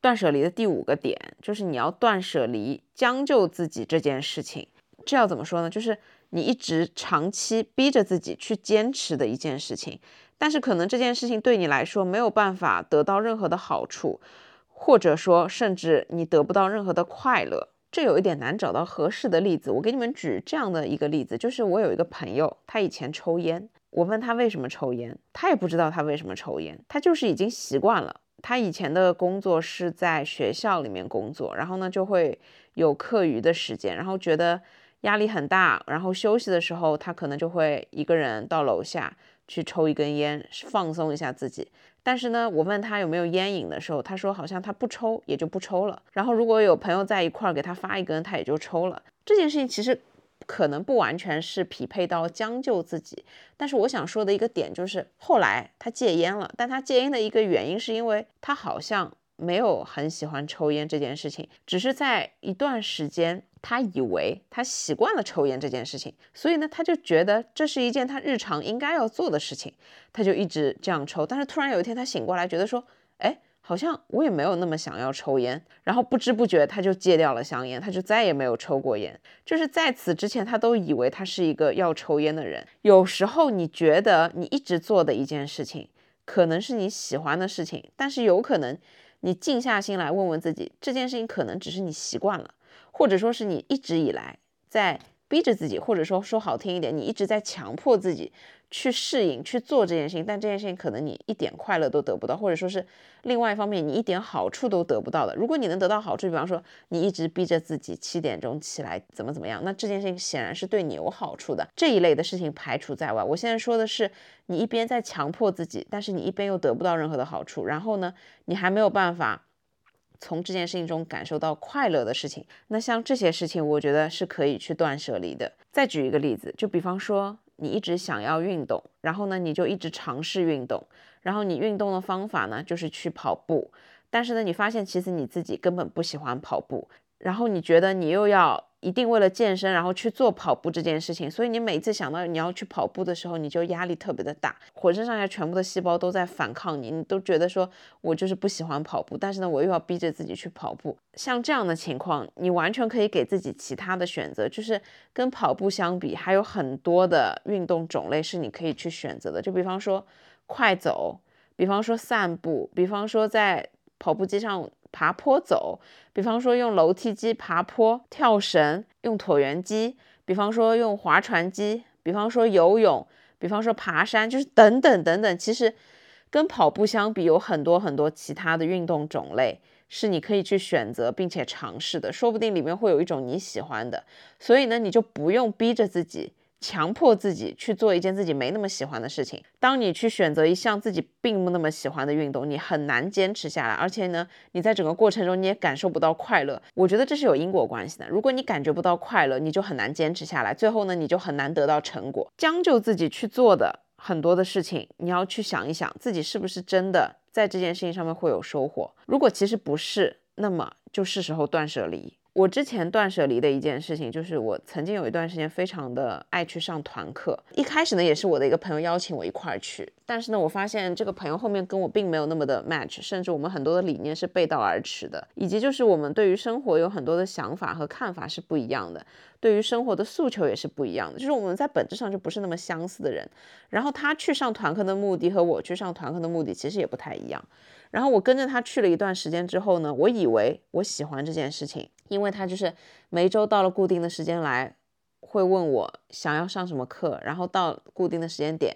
断舍离的第五个点就是你要断舍离将就自己这件事情。这要怎么说呢？就是。你一直长期逼着自己去坚持的一件事情，但是可能这件事情对你来说没有办法得到任何的好处，或者说甚至你得不到任何的快乐，这有一点难找到合适的例子。我给你们举这样的一个例子，就是我有一个朋友，他以前抽烟，我问他为什么抽烟，他也不知道他为什么抽烟，他就是已经习惯了。他以前的工作是在学校里面工作，然后呢就会有课余的时间，然后觉得压力很大，然后休息的时候他可能就会一个人到楼下去抽一根烟，放松一下自己。但是呢，我问他有没有烟瘾的时候，他说好像他不抽也就不抽了。然后如果有朋友在一块儿给他发一根，他也就抽了。这件事情其实。可能不完全是匹配到将就自己，但是我想说的一个点就是，后来他戒烟了，但他戒烟的一个原因是因为他好像没有很喜欢抽烟这件事情，只是在一段时间他以为他习惯了抽烟这件事情，所以呢他就觉得这是一件他日常应该要做的事情，他就一直这样抽，但是突然有一天他醒过来，觉得说，哎。好像我也没有那么想要抽烟，然后不知不觉他就戒掉了香烟，他就再也没有抽过烟。就是在此之前，他都以为他是一个要抽烟的人。有时候你觉得你一直做的一件事情，可能是你喜欢的事情，但是有可能你静下心来问问自己，这件事情可能只是你习惯了，或者说是你一直以来在逼着自己，或者说说好听一点，你一直在强迫自己。去适应去做这件事情，但这件事情可能你一点快乐都得不到，或者说是另外一方面你一点好处都得不到的。如果你能得到好处，比方说你一直逼着自己七点钟起来怎么怎么样，那这件事情显然是对你有好处的。这一类的事情排除在外。我现在说的是你一边在强迫自己，但是你一边又得不到任何的好处，然后呢，你还没有办法从这件事情中感受到快乐的事情。那像这些事情，我觉得是可以去断舍离的。再举一个例子，就比方说。你一直想要运动，然后呢，你就一直尝试运动，然后你运动的方法呢，就是去跑步，但是呢，你发现其实你自己根本不喜欢跑步，然后你觉得你又要。一定为了健身，然后去做跑步这件事情，所以你每次想到你要去跑步的时候，你就压力特别的大，浑身上下全部的细胞都在反抗你，你都觉得说我就是不喜欢跑步，但是呢，我又要逼着自己去跑步。像这样的情况，你完全可以给自己其他的选择，就是跟跑步相比，还有很多的运动种类是你可以去选择的。就比方说快走，比方说散步，比方说在跑步机上。爬坡走，比方说用楼梯机爬坡、跳绳，用椭圆机，比方说用划船机，比方说游泳，比方说爬山，就是等等等等。其实跟跑步相比，有很多很多其他的运动种类是你可以去选择并且尝试的，说不定里面会有一种你喜欢的。所以呢，你就不用逼着自己。强迫自己去做一件自己没那么喜欢的事情。当你去选择一项自己并不那么喜欢的运动，你很难坚持下来。而且呢，你在整个过程中你也感受不到快乐。我觉得这是有因果关系的。如果你感觉不到快乐，你就很难坚持下来。最后呢，你就很难得到成果。将就自己去做的很多的事情，你要去想一想，自己是不是真的在这件事情上面会有收获。如果其实不是，那么就是时候断舍离。我之前断舍离的一件事情，就是我曾经有一段时间非常的爱去上团课。一开始呢，也是我的一个朋友邀请我一块儿去，但是呢，我发现这个朋友后面跟我并没有那么的 match，甚至我们很多的理念是背道而驰的，以及就是我们对于生活有很多的想法和看法是不一样的，对于生活的诉求也是不一样的，就是我们在本质上就不是那么相似的人。然后他去上团课的目的和我去上团课的目的其实也不太一样。然后我跟着他去了一段时间之后呢，我以为我喜欢这件事情，因为他就是每周到了固定的时间来，会问我想要上什么课，然后到固定的时间点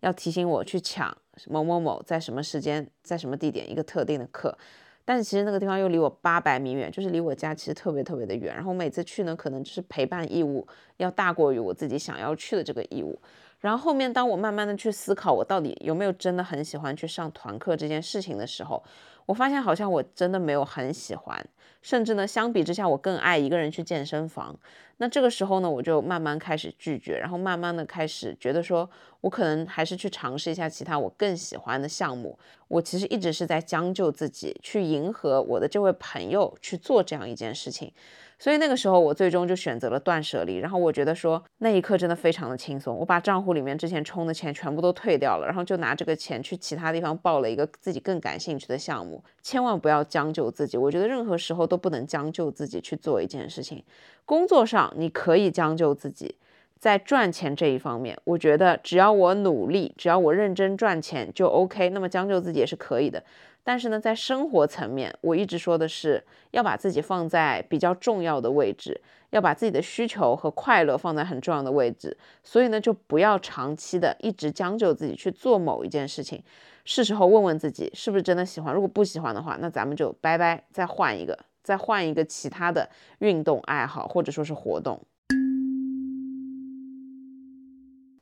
要提醒我去抢某某某在什么时间在什么地点一个特定的课，但是其实那个地方又离我八百米远，就是离我家其实特别特别的远，然后每次去呢，可能就是陪伴义务要大过于我自己想要去的这个义务。然后后面，当我慢慢的去思考我到底有没有真的很喜欢去上团课这件事情的时候，我发现好像我真的没有很喜欢，甚至呢，相比之下，我更爱一个人去健身房。那这个时候呢，我就慢慢开始拒绝，然后慢慢的开始觉得说，我可能还是去尝试一下其他我更喜欢的项目。我其实一直是在将就自己，去迎合我的这位朋友去做这样一件事情。所以那个时候，我最终就选择了断舍离。然后我觉得说，那一刻真的非常的轻松。我把账户里面之前充的钱全部都退掉了，然后就拿这个钱去其他地方报了一个自己更感兴趣的项目。千万不要将就自己，我觉得任何时候都不能将就自己去做一件事情。工作上你可以将就自己，在赚钱这一方面，我觉得只要我努力，只要我认真赚钱就 OK。那么将就自己也是可以的。但是呢，在生活层面，我一直说的是要把自己放在比较重要的位置，要把自己的需求和快乐放在很重要的位置。所以呢，就不要长期的一直将就自己去做某一件事情。是时候问问自己，是不是真的喜欢？如果不喜欢的话，那咱们就拜拜，再换一个，再换一个其他的运动爱好或者说是活动。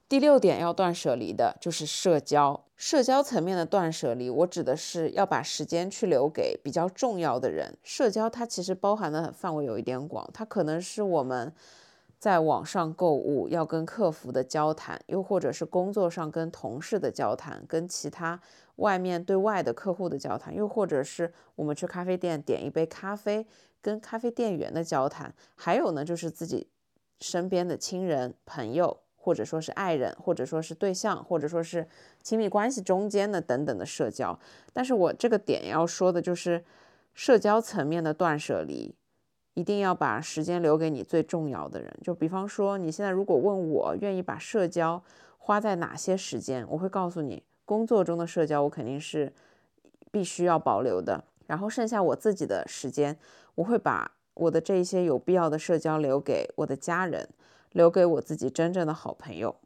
第六点要断舍离的就是社交，社交层面的断舍离，我指的是要把时间去留给比较重要的人。社交它其实包含的范围有一点广，它可能是我们在网上购物要跟客服的交谈，又或者是工作上跟同事的交谈，跟其他外面对外的客户的交谈，又或者是我们去咖啡店点一杯咖啡，跟咖啡店员的交谈，还有呢就是自己身边的亲人朋友。或者说是爱人，或者说是对象，或者说是亲密关系中间的等等的社交。但是我这个点要说的就是，社交层面的断舍离，一定要把时间留给你最重要的人。就比方说，你现在如果问我愿意把社交花在哪些时间，我会告诉你，工作中的社交我肯定是必须要保留的。然后剩下我自己的时间，我会把我的这一些有必要的社交留给我的家人。留给我自己真正的好朋友。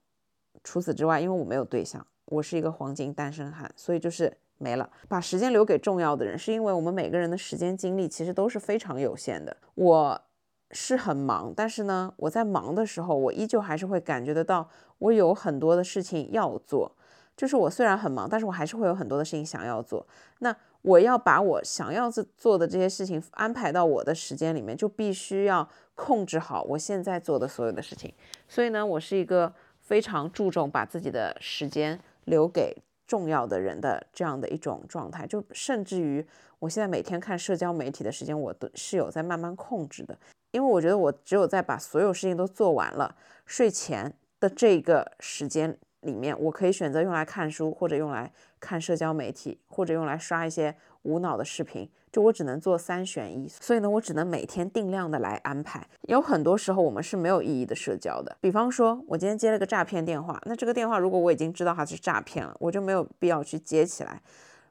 除此之外，因为我没有对象，我是一个黄金单身汉，所以就是没了。把时间留给重要的人，是因为我们每个人的时间精力其实都是非常有限的。我是很忙，但是呢，我在忙的时候，我依旧还是会感觉得到，我有很多的事情要做。就是我虽然很忙，但是我还是会有很多的事情想要做。那我要把我想要做的这些事情安排到我的时间里面，就必须要控制好我现在做的所有的事情。所以呢，我是一个非常注重把自己的时间留给重要的人的这样的一种状态。就甚至于我现在每天看社交媒体的时间，我都是有在慢慢控制的。因为我觉得我只有在把所有事情都做完了，睡前的这个时间。里面我可以选择用来看书，或者用来看社交媒体，或者用来刷一些无脑的视频。就我只能做三选一，所以呢，我只能每天定量的来安排。有很多时候我们是没有意义的社交的，比方说我今天接了个诈骗电话，那这个电话如果我已经知道它是诈骗了，我就没有必要去接起来。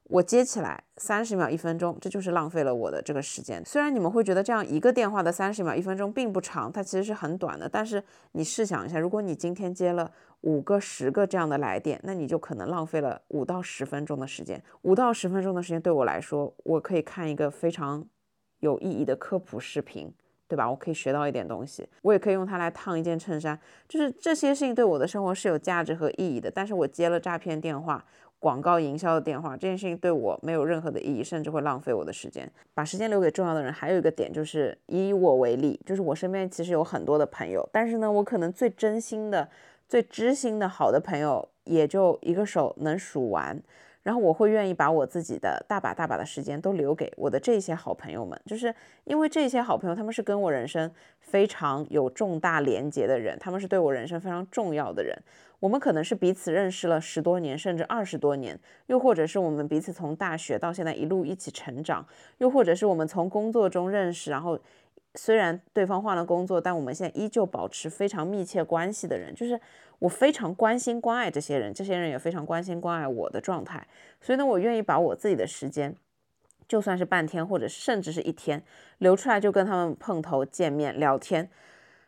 我接起来三十秒一分钟，这就是浪费了我的这个时间。虽然你们会觉得这样一个电话的三十秒一分钟并不长，它其实是很短的。但是你试想一下，如果你今天接了五个、十个这样的来电，那你就可能浪费了五到十分钟的时间。五到十分钟的时间对我来说，我可以看一个非常有意义的科普视频，对吧？我可以学到一点东西，我也可以用它来烫一件衬衫。就是这些事情对我的生活是有价值和意义的。但是我接了诈骗电话。广告营销的电话这件事情对我没有任何的意义，甚至会浪费我的时间。把时间留给重要的人，还有一个点就是以我为例，就是我身边其实有很多的朋友，但是呢，我可能最真心的、最知心的好的朋友也就一个手能数完。然后我会愿意把我自己的大把大把的时间都留给我的这些好朋友们，就是因为这些好朋友他们是跟我人生非常有重大连结的人，他们是对我人生非常重要的人。我们可能是彼此认识了十多年，甚至二十多年，又或者是我们彼此从大学到现在一路一起成长，又或者是我们从工作中认识，然后虽然对方换了工作，但我们现在依旧保持非常密切关系的人，就是我非常关心关爱这些人，这些人也非常关心关爱我的状态，所以呢，我愿意把我自己的时间，就算是半天或者甚至是一天留出来，就跟他们碰头见面聊天，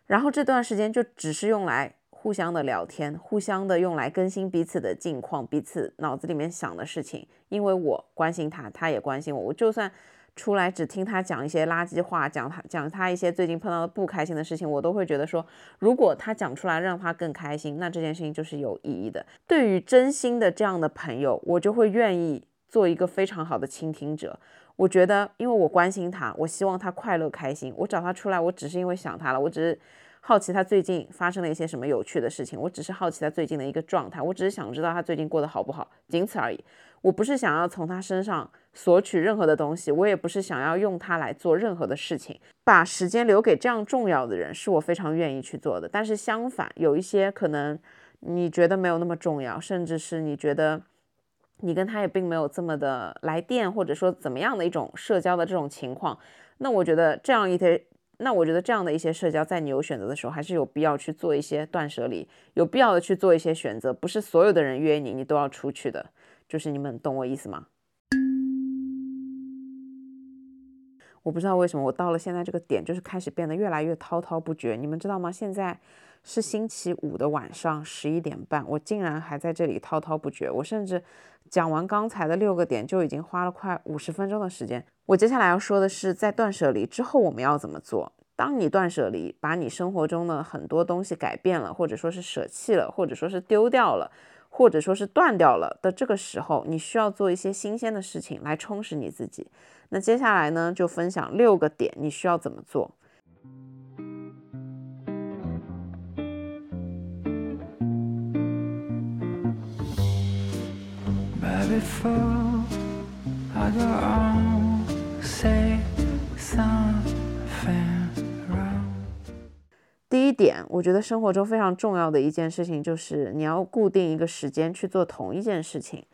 然后这段时间就只是用来。互相的聊天，互相的用来更新彼此的近况，彼此脑子里面想的事情。因为我关心他，他也关心我。我就算出来只听他讲一些垃圾话，讲他讲他一些最近碰到的不开心的事情，我都会觉得说，如果他讲出来让他更开心，那这件事情就是有意义的。对于真心的这样的朋友，我就会愿意做一个非常好的倾听者。我觉得，因为我关心他，我希望他快乐开心。我找他出来，我只是因为想他了，我只是。好奇他最近发生了一些什么有趣的事情，我只是好奇他最近的一个状态，我只是想知道他最近过得好不好，仅此而已。我不是想要从他身上索取任何的东西，我也不是想要用他来做任何的事情。把时间留给这样重要的人，是我非常愿意去做的。但是相反，有一些可能你觉得没有那么重要，甚至是你觉得你跟他也并没有这么的来电，或者说怎么样的一种社交的这种情况，那我觉得这样一些。那我觉得这样的一些社交，在你有选择的时候，还是有必要去做一些断舍离，有必要的去做一些选择，不是所有的人约你，你都要出去的。就是你们懂我意思吗？我不知道为什么我到了现在这个点，就是开始变得越来越滔滔不绝。你们知道吗？现在是星期五的晚上十一点半，我竟然还在这里滔滔不绝。我甚至讲完刚才的六个点，就已经花了快五十分钟的时间。我接下来要说的是，在断舍离之后我们要怎么做？当你断舍离，把你生活中的很多东西改变了，或者说是舍弃了，或者说是丢掉了。或者说是断掉了的这个时候，你需要做一些新鲜的事情来充实你自己。那接下来呢，就分享六个点，你需要怎么做。第一点，我觉得生活中非常重要的一件事情就是你要固定一个时间去做同一件事情。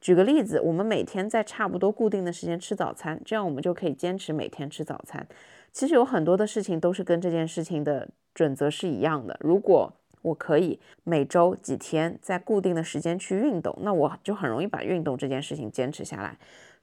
举个例子，我们每天在差不多固定的时间吃早餐，这样我们就可以坚持每天吃早餐。其实有很多的事情都是跟这件事情的准则是一样的。如果我可以每周几天在固定的时间去运动，那我就很容易把运动这件事情坚持下来。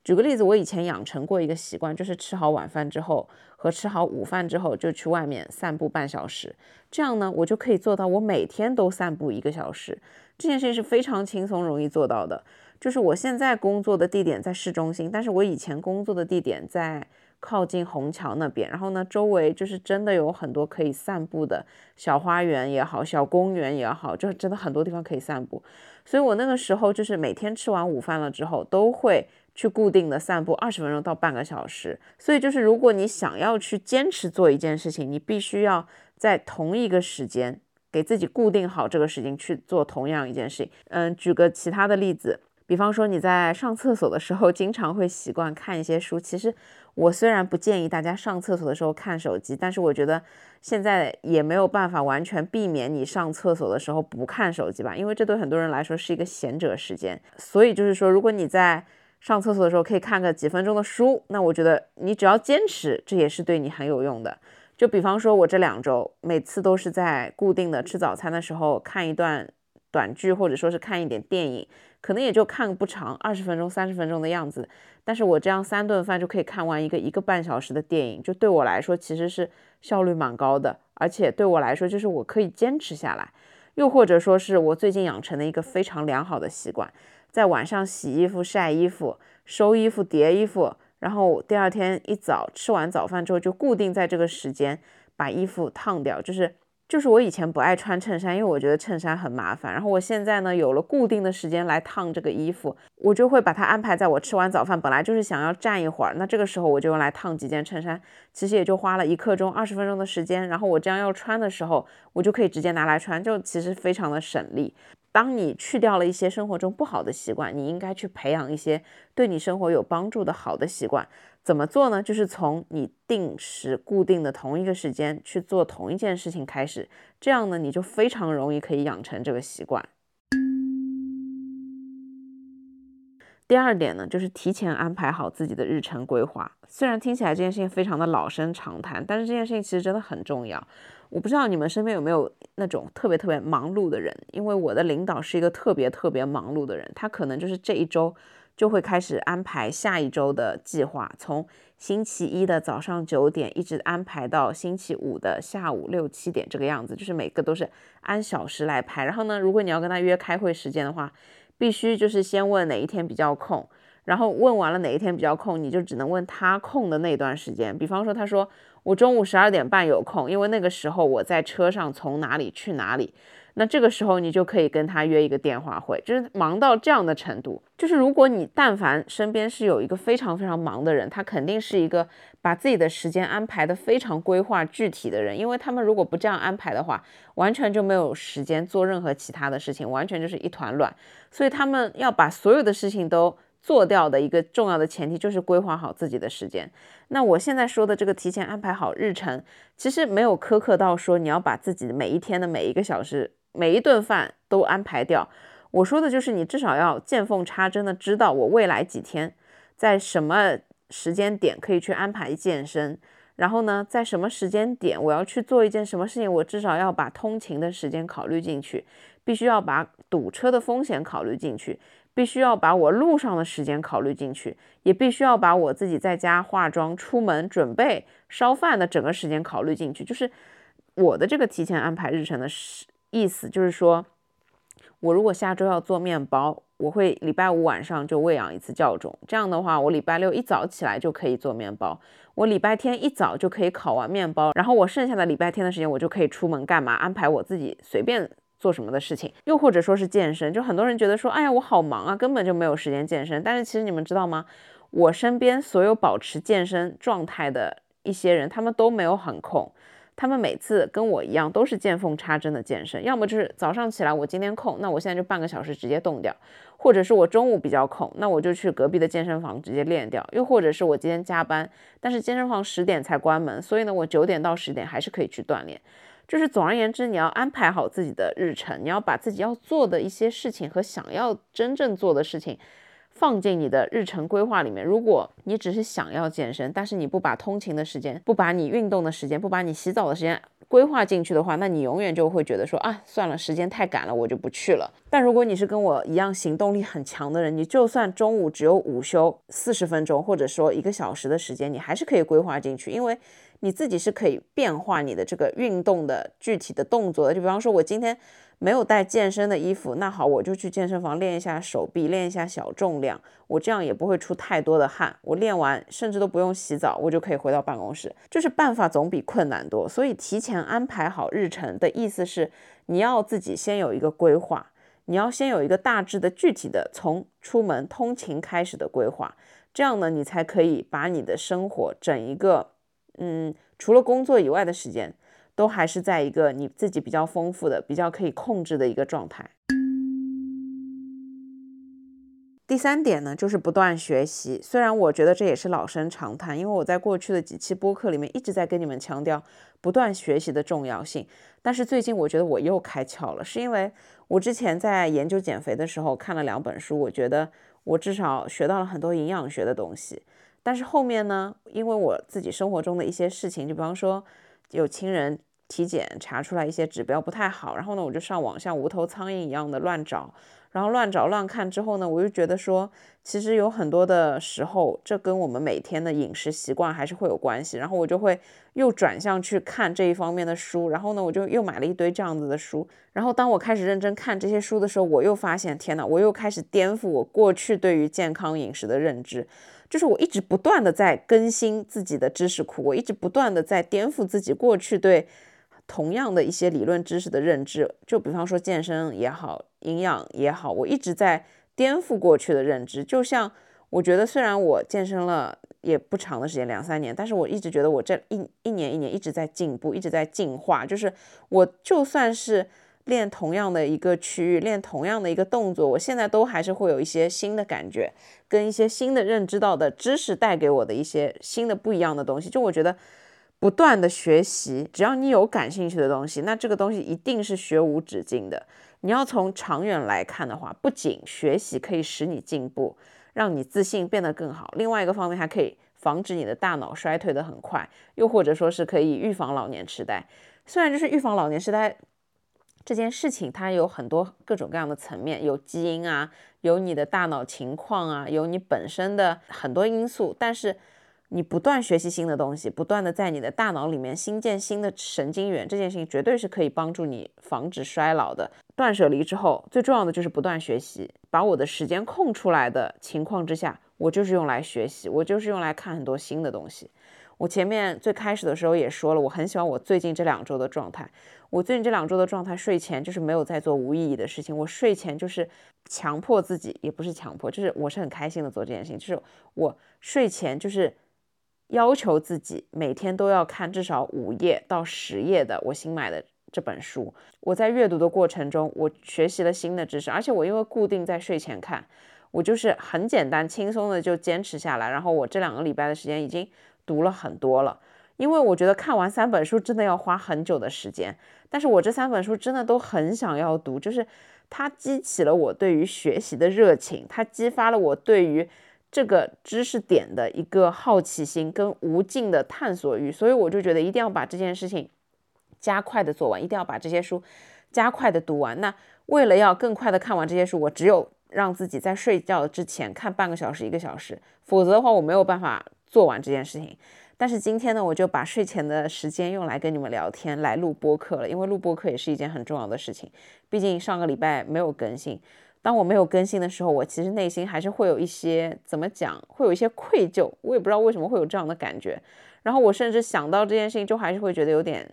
举个例子，我以前养成过一个习惯，就是吃好晚饭之后和吃好午饭之后就去外面散步半小时。这样呢，我就可以做到我每天都散步一个小时。这件事情是非常轻松容易做到的。就是我现在工作的地点在市中心，但是我以前工作的地点在靠近虹桥那边。然后呢，周围就是真的有很多可以散步的小花园也好，小公园也好，就真的很多地方可以散步。所以我那个时候就是每天吃完午饭了之后都会。去固定的散步二十分钟到半个小时，所以就是如果你想要去坚持做一件事情，你必须要在同一个时间给自己固定好这个时间去做同样一件事情。嗯，举个其他的例子，比方说你在上厕所的时候经常会习惯看一些书。其实我虽然不建议大家上厕所的时候看手机，但是我觉得现在也没有办法完全避免你上厕所的时候不看手机吧，因为这对很多人来说是一个闲者时间。所以就是说，如果你在上厕所的时候可以看个几分钟的书，那我觉得你只要坚持，这也是对你很有用的。就比方说，我这两周每次都是在固定的吃早餐的时候看一段短剧，或者说是看一点电影，可能也就看个不长，二十分钟、三十分钟的样子。但是我这样三顿饭就可以看完一个一个半小时的电影，就对我来说其实是效率蛮高的，而且对我来说就是我可以坚持下来。又或者说是我最近养成的一个非常良好的习惯。在晚上洗衣服、晒衣服、收衣服、叠衣服，然后第二天一早吃完早饭之后，就固定在这个时间把衣服烫掉，就是。就是我以前不爱穿衬衫，因为我觉得衬衫很麻烦。然后我现在呢，有了固定的时间来烫这个衣服，我就会把它安排在我吃完早饭，本来就是想要站一会儿，那这个时候我就用来烫几件衬衫，其实也就花了一刻钟、二十分钟的时间。然后我这样要穿的时候，我就可以直接拿来穿，就其实非常的省力。当你去掉了一些生活中不好的习惯，你应该去培养一些对你生活有帮助的好的习惯。怎么做呢？就是从你定时固定的同一个时间去做同一件事情开始，这样呢，你就非常容易可以养成这个习惯。第二点呢，就是提前安排好自己的日程规划。虽然听起来这件事情非常的老生常谈，但是这件事情其实真的很重要。我不知道你们身边有没有那种特别特别忙碌的人，因为我的领导是一个特别特别忙碌的人，他可能就是这一周。就会开始安排下一周的计划，从星期一的早上九点一直安排到星期五的下午六七点这个样子，就是每个都是按小时来排。然后呢，如果你要跟他约开会时间的话，必须就是先问哪一天比较空，然后问完了哪一天比较空，你就只能问他空的那段时间。比方说，他说我中午十二点半有空，因为那个时候我在车上从哪里去哪里。那这个时候你就可以跟他约一个电话会，就是忙到这样的程度。就是如果你但凡身边是有一个非常非常忙的人，他肯定是一个把自己的时间安排的非常规划具体的人，因为他们如果不这样安排的话，完全就没有时间做任何其他的事情，完全就是一团乱。所以他们要把所有的事情都做掉的一个重要的前提就是规划好自己的时间。那我现在说的这个提前安排好日程，其实没有苛刻到说你要把自己的每一天的每一个小时。每一顿饭都安排掉，我说的就是你至少要见缝插针的知道我未来几天在什么时间点可以去安排健身，然后呢，在什么时间点我要去做一件什么事情，我至少要把通勤的时间考虑进去，必须要把堵车的风险考虑进去，必须要把我路上的时间考虑进去，也必须要把我自己在家化妆、出门准备烧饭的整个时间考虑进去。就是我的这个提前安排日程的意思，就是说我如果下周要做面包。我会礼拜五晚上就喂养一次教种，这样的话，我礼拜六一早起来就可以做面包，我礼拜天一早就可以烤完面包，然后我剩下的礼拜天的时间，我就可以出门干嘛？安排我自己随便做什么的事情，又或者说是健身。就很多人觉得说，哎呀，我好忙啊，根本就没有时间健身。但是其实你们知道吗？我身边所有保持健身状态的一些人，他们都没有很空。他们每次跟我一样，都是见缝插针的健身，要么就是早上起来我今天空，那我现在就半个小时直接动掉；或者是我中午比较空，那我就去隔壁的健身房直接练掉；又或者是我今天加班，但是健身房十点才关门，所以呢，我九点到十点还是可以去锻炼。就是总而言之，你要安排好自己的日程，你要把自己要做的一些事情和想要真正做的事情。放进你的日程规划里面。如果你只是想要健身，但是你不把通勤的时间、不把你运动的时间、不把你洗澡的时间规划进去的话，那你永远就会觉得说啊，算了，时间太赶了，我就不去了。但如果你是跟我一样行动力很强的人，你就算中午只有午休四十分钟，或者说一个小时的时间，你还是可以规划进去，因为你自己是可以变化你的这个运动的具体的动作的。就比方说，我今天。没有带健身的衣服，那好，我就去健身房练一下手臂，练一下小重量，我这样也不会出太多的汗。我练完甚至都不用洗澡，我就可以回到办公室。就是办法总比困难多，所以提前安排好日程的意思是，你要自己先有一个规划，你要先有一个大致的具体的从出门通勤开始的规划，这样呢，你才可以把你的生活整一个，嗯，除了工作以外的时间。都还是在一个你自己比较丰富的、比较可以控制的一个状态。第三点呢，就是不断学习。虽然我觉得这也是老生常谈，因为我在过去的几期播客里面一直在跟你们强调不断学习的重要性。但是最近我觉得我又开窍了，是因为我之前在研究减肥的时候看了两本书，我觉得我至少学到了很多营养学的东西。但是后面呢，因为我自己生活中的一些事情，就比方说。有亲人体检查出来一些指标不太好，然后呢，我就上网像无头苍蝇一样的乱找，然后乱找乱看之后呢，我就觉得说，其实有很多的时候，这跟我们每天的饮食习惯还是会有关系。然后我就会又转向去看这一方面的书，然后呢，我就又买了一堆这样子的书。然后当我开始认真看这些书的时候，我又发现，天呐，我又开始颠覆我过去对于健康饮食的认知。就是我一直不断的在更新自己的知识库，我一直不断的在颠覆自己过去对同样的一些理论知识的认知。就比方说健身也好，营养也好，我一直在颠覆过去的认知。就像我觉得，虽然我健身了也不长的时间，两三年，但是我一直觉得我这一一年一年一直在进步，一直在进化。就是我就算是。练同样的一个区域，练同样的一个动作，我现在都还是会有一些新的感觉，跟一些新的认知到的知识带给我的一些新的不一样的东西。就我觉得，不断的学习，只要你有感兴趣的东西，那这个东西一定是学无止境的。你要从长远来看的话，不仅学习可以使你进步，让你自信变得更好，另外一个方面还可以防止你的大脑衰退的很快，又或者说是可以预防老年痴呆。虽然就是预防老年痴呆。这件事情它有很多各种各样的层面，有基因啊，有你的大脑情况啊，有你本身的很多因素。但是你不断学习新的东西，不断的在你的大脑里面新建新的神经元，这件事情绝对是可以帮助你防止衰老的。断舍离之后，最重要的就是不断学习。把我的时间空出来的情况之下，我就是用来学习，我就是用来看很多新的东西。我前面最开始的时候也说了，我很喜欢我最近这两周的状态。我最近这两周的状态，睡前就是没有在做无意义的事情。我睡前就是强迫自己，也不是强迫，就是我是很开心的做这件事情。就是我睡前就是要求自己每天都要看至少五页到十页的我新买的这本书。我在阅读的过程中，我学习了新的知识，而且我因为固定在睡前看，我就是很简单轻松的就坚持下来。然后我这两个礼拜的时间已经。读了很多了，因为我觉得看完三本书真的要花很久的时间，但是我这三本书真的都很想要读，就是它激起了我对于学习的热情，它激发了我对于这个知识点的一个好奇心跟无尽的探索欲，所以我就觉得一定要把这件事情加快的做完，一定要把这些书加快的读完。那为了要更快的看完这些书，我只有让自己在睡觉之前看半个小时、一个小时，否则的话我没有办法做完这件事情。但是今天呢，我就把睡前的时间用来跟你们聊天，来录播客了，因为录播客也是一件很重要的事情，毕竟上个礼拜没有更新。当我没有更新的时候，我其实内心还是会有一些怎么讲，会有一些愧疚。我也不知道为什么会有这样的感觉。然后我甚至想到这件事情，就还是会觉得有点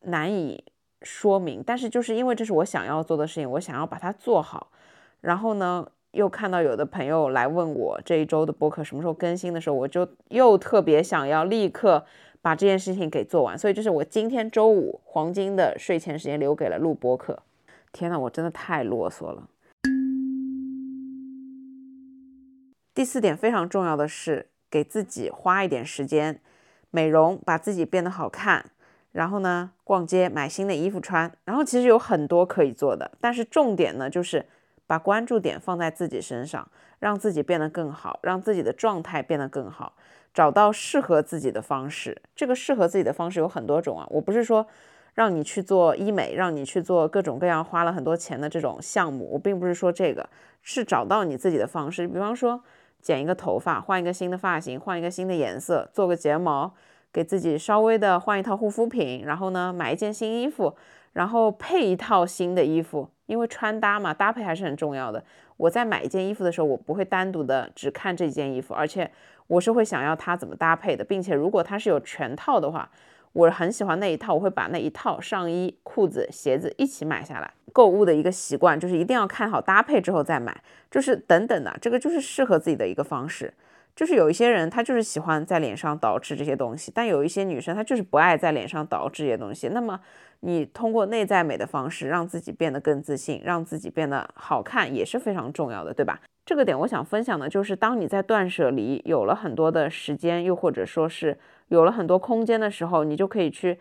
难以说明。但是就是因为这是我想要做的事情，我想要把它做好。然后呢，又看到有的朋友来问我这一周的播客什么时候更新的时候，我就又特别想要立刻把这件事情给做完。所以就是我今天周五黄金的睡前时间留给了录播课。天呐，我真的太啰嗦了。第四点非常重要的是，给自己花一点时间美容，把自己变得好看。然后呢，逛街买新的衣服穿。然后其实有很多可以做的，但是重点呢，就是把关注点放在自己身上，让自己变得更好，让自己的状态变得更好，找到适合自己的方式。这个适合自己的方式有很多种啊，我不是说让你去做医美，让你去做各种各样花了很多钱的这种项目，我并不是说这个，是找到你自己的方式。比方说。剪一个头发，换一个新的发型，换一个新的颜色，做个睫毛，给自己稍微的换一套护肤品，然后呢，买一件新衣服，然后配一套新的衣服，因为穿搭嘛，搭配还是很重要的。我在买一件衣服的时候，我不会单独的只看这件衣服，而且我是会想要它怎么搭配的，并且如果它是有全套的话。我很喜欢那一套，我会把那一套上衣、裤子、鞋子一起买下来。购物的一个习惯就是一定要看好搭配之后再买，就是等等的，这个就是适合自己的一个方式。就是有一些人他就是喜欢在脸上捯饬这些东西，但有一些女生她就是不爱在脸上捯饬这些东西。那么你通过内在美的方式让自己变得更自信，让自己变得好看也是非常重要的，对吧？这个点我想分享的就是，当你在断舍离有了很多的时间，又或者说是。有了很多空间的时候，你就可以去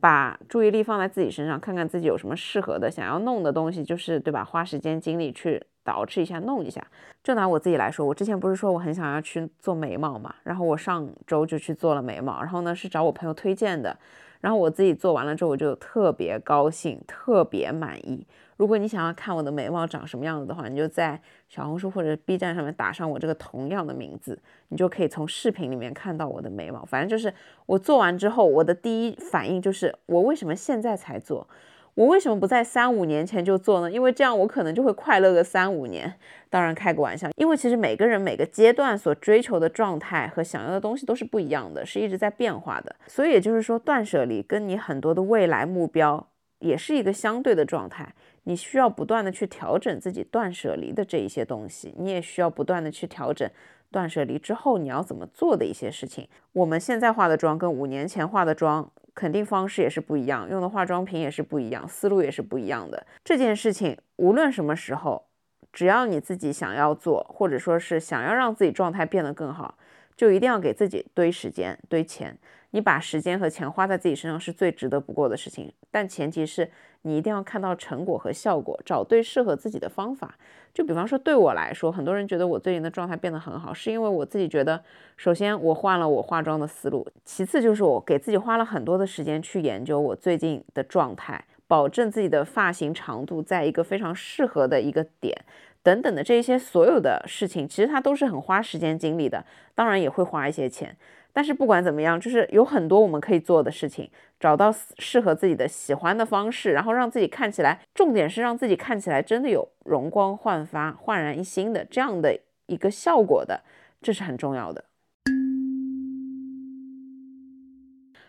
把注意力放在自己身上，看看自己有什么适合的、想要弄的东西，就是对吧？花时间精力去捯饬一下、弄一下。就拿我自己来说，我之前不是说我很想要去做眉毛嘛，然后我上周就去做了眉毛，然后呢是找我朋友推荐的，然后我自己做完了之后，我就特别高兴，特别满意。如果你想要看我的眉毛长什么样子的话，你就在小红书或者 B 站上面打上我这个同样的名字，你就可以从视频里面看到我的眉毛。反正就是我做完之后，我的第一反应就是我为什么现在才做？我为什么不在三五年前就做呢？因为这样我可能就会快乐个三五年。当然开个玩笑，因为其实每个人每个阶段所追求的状态和想要的东西都是不一样的，是一直在变化的。所以也就是说，断舍离跟你很多的未来目标也是一个相对的状态。你需要不断的去调整自己断舍离的这一些东西，你也需要不断的去调整断舍离之后你要怎么做的一些事情。我们现在化的妆跟五年前化的妆肯定方式也是不一样，用的化妆品也是不一样，思路也是不一样的。这件事情无论什么时候，只要你自己想要做，或者说是想要让自己状态变得更好，就一定要给自己堆时间、堆钱。你把时间和钱花在自己身上是最值得不过的事情，但前提是你一定要看到成果和效果，找对适合自己的方法。就比方说，对我来说，很多人觉得我最近的状态变得很好，是因为我自己觉得，首先我换了我化妆的思路，其次就是我给自己花了很多的时间去研究我最近的状态，保证自己的发型长度在一个非常适合的一个点，等等的这些所有的事情，其实它都是很花时间精力的，当然也会花一些钱。但是不管怎么样，就是有很多我们可以做的事情，找到适合自己的、喜欢的方式，然后让自己看起来，重点是让自己看起来真的有容光焕发、焕然一新的这样的一个效果的，这是很重要的。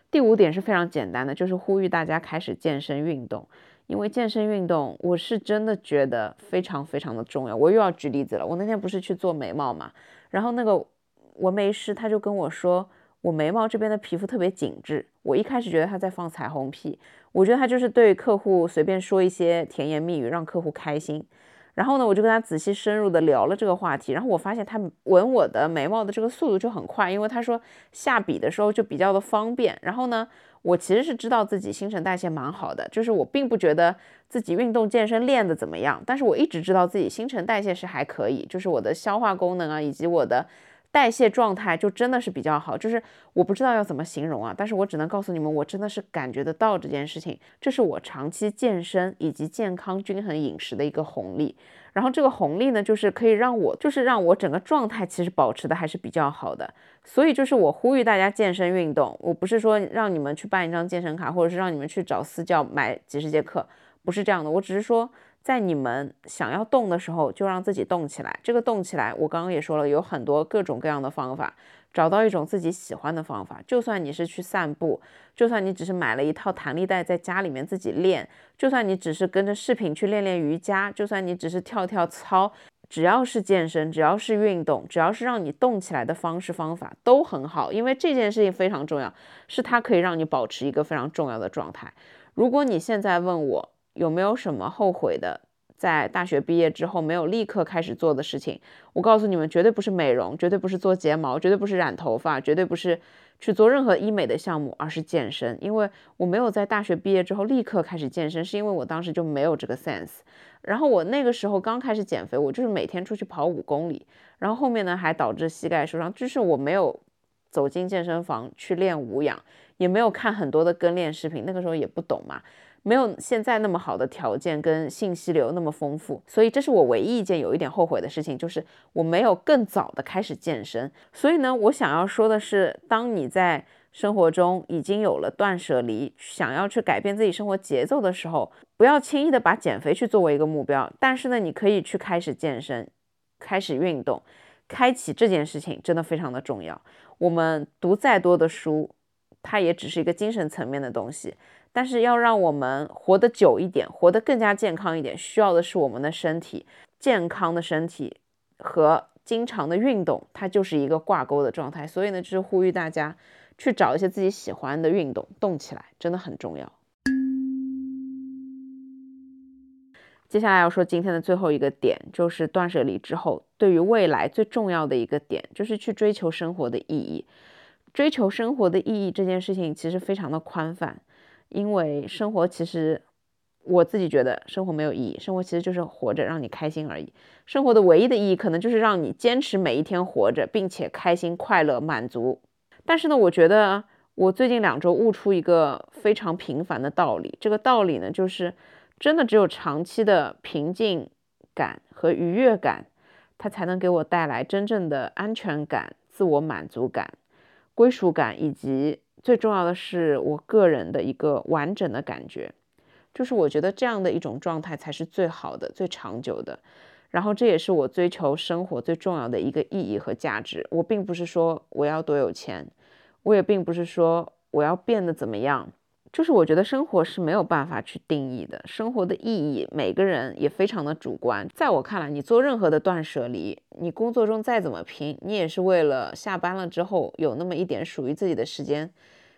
第五点是非常简单的，就是呼吁大家开始健身运动，因为健身运动我是真的觉得非常非常的重要。我又要举例子了，我那天不是去做眉毛嘛，然后那个。纹眉师他就跟我说，我眉毛这边的皮肤特别紧致。我一开始觉得他在放彩虹屁，我觉得他就是对客户随便说一些甜言蜜语，让客户开心。然后呢，我就跟他仔细深入的聊了这个话题，然后我发现他纹我的眉毛的这个速度就很快，因为他说下笔的时候就比较的方便。然后呢，我其实是知道自己新陈代谢蛮好的，就是我并不觉得自己运动健身练的怎么样，但是我一直知道自己新陈代谢是还可以，就是我的消化功能啊，以及我的。代谢状态就真的是比较好，就是我不知道要怎么形容啊，但是我只能告诉你们，我真的是感觉得到这件事情，这是我长期健身以及健康均衡饮食的一个红利。然后这个红利呢，就是可以让我，就是让我整个状态其实保持的还是比较好的。所以就是我呼吁大家健身运动，我不是说让你们去办一张健身卡，或者是让你们去找私教买几十节课，不是这样的，我只是说。在你们想要动的时候，就让自己动起来。这个动起来，我刚刚也说了，有很多各种各样的方法，找到一种自己喜欢的方法。就算你是去散步，就算你只是买了一套弹力带在家里面自己练，就算你只是跟着视频去练练瑜伽，就算你只是跳跳操，只要是健身，只要是运动，只要是让你动起来的方式方法都很好，因为这件事情非常重要，是它可以让你保持一个非常重要的状态。如果你现在问我，有没有什么后悔的？在大学毕业之后没有立刻开始做的事情，我告诉你们，绝对不是美容，绝对不是做睫毛，绝对不是染头发，绝对不是去做任何医美的项目，而是健身。因为我没有在大学毕业之后立刻开始健身，是因为我当时就没有这个 sense。然后我那个时候刚开始减肥，我就是每天出去跑五公里，然后后面呢还导致膝盖受伤，就是我没有走进健身房去练无氧，也没有看很多的跟练视频，那个时候也不懂嘛。没有现在那么好的条件跟信息流那么丰富，所以这是我唯一一件有一点后悔的事情，就是我没有更早的开始健身。所以呢，我想要说的是，当你在生活中已经有了断舍离，想要去改变自己生活节奏的时候，不要轻易的把减肥去作为一个目标。但是呢，你可以去开始健身，开始运动，开启这件事情真的非常的重要。我们读再多的书，它也只是一个精神层面的东西。但是要让我们活得久一点，活得更加健康一点，需要的是我们的身体健康的身体和经常的运动，它就是一个挂钩的状态。所以呢，就是呼吁大家去找一些自己喜欢的运动，动起来真的很重要。接下来要说今天的最后一个点，就是断舍离之后对于未来最重要的一个点，就是去追求生活的意义。追求生活的意义这件事情其实非常的宽泛。因为生活其实，我自己觉得生活没有意义，生活其实就是活着让你开心而已。生活的唯一的意义可能就是让你坚持每一天活着，并且开心、快乐、满足。但是呢，我觉得我最近两周悟出一个非常平凡的道理，这个道理呢，就是真的只有长期的平静感和愉悦感，它才能给我带来真正的安全感、自我满足感、归属感以及。最重要的是我个人的一个完整的感觉，就是我觉得这样的一种状态才是最好的、最长久的。然后这也是我追求生活最重要的一个意义和价值。我并不是说我要多有钱，我也并不是说我要变得怎么样。就是我觉得生活是没有办法去定义的，生活的意义每个人也非常的主观。在我看来，你做任何的断舍离，你工作中再怎么拼，你也是为了下班了之后有那么一点属于自己的时间，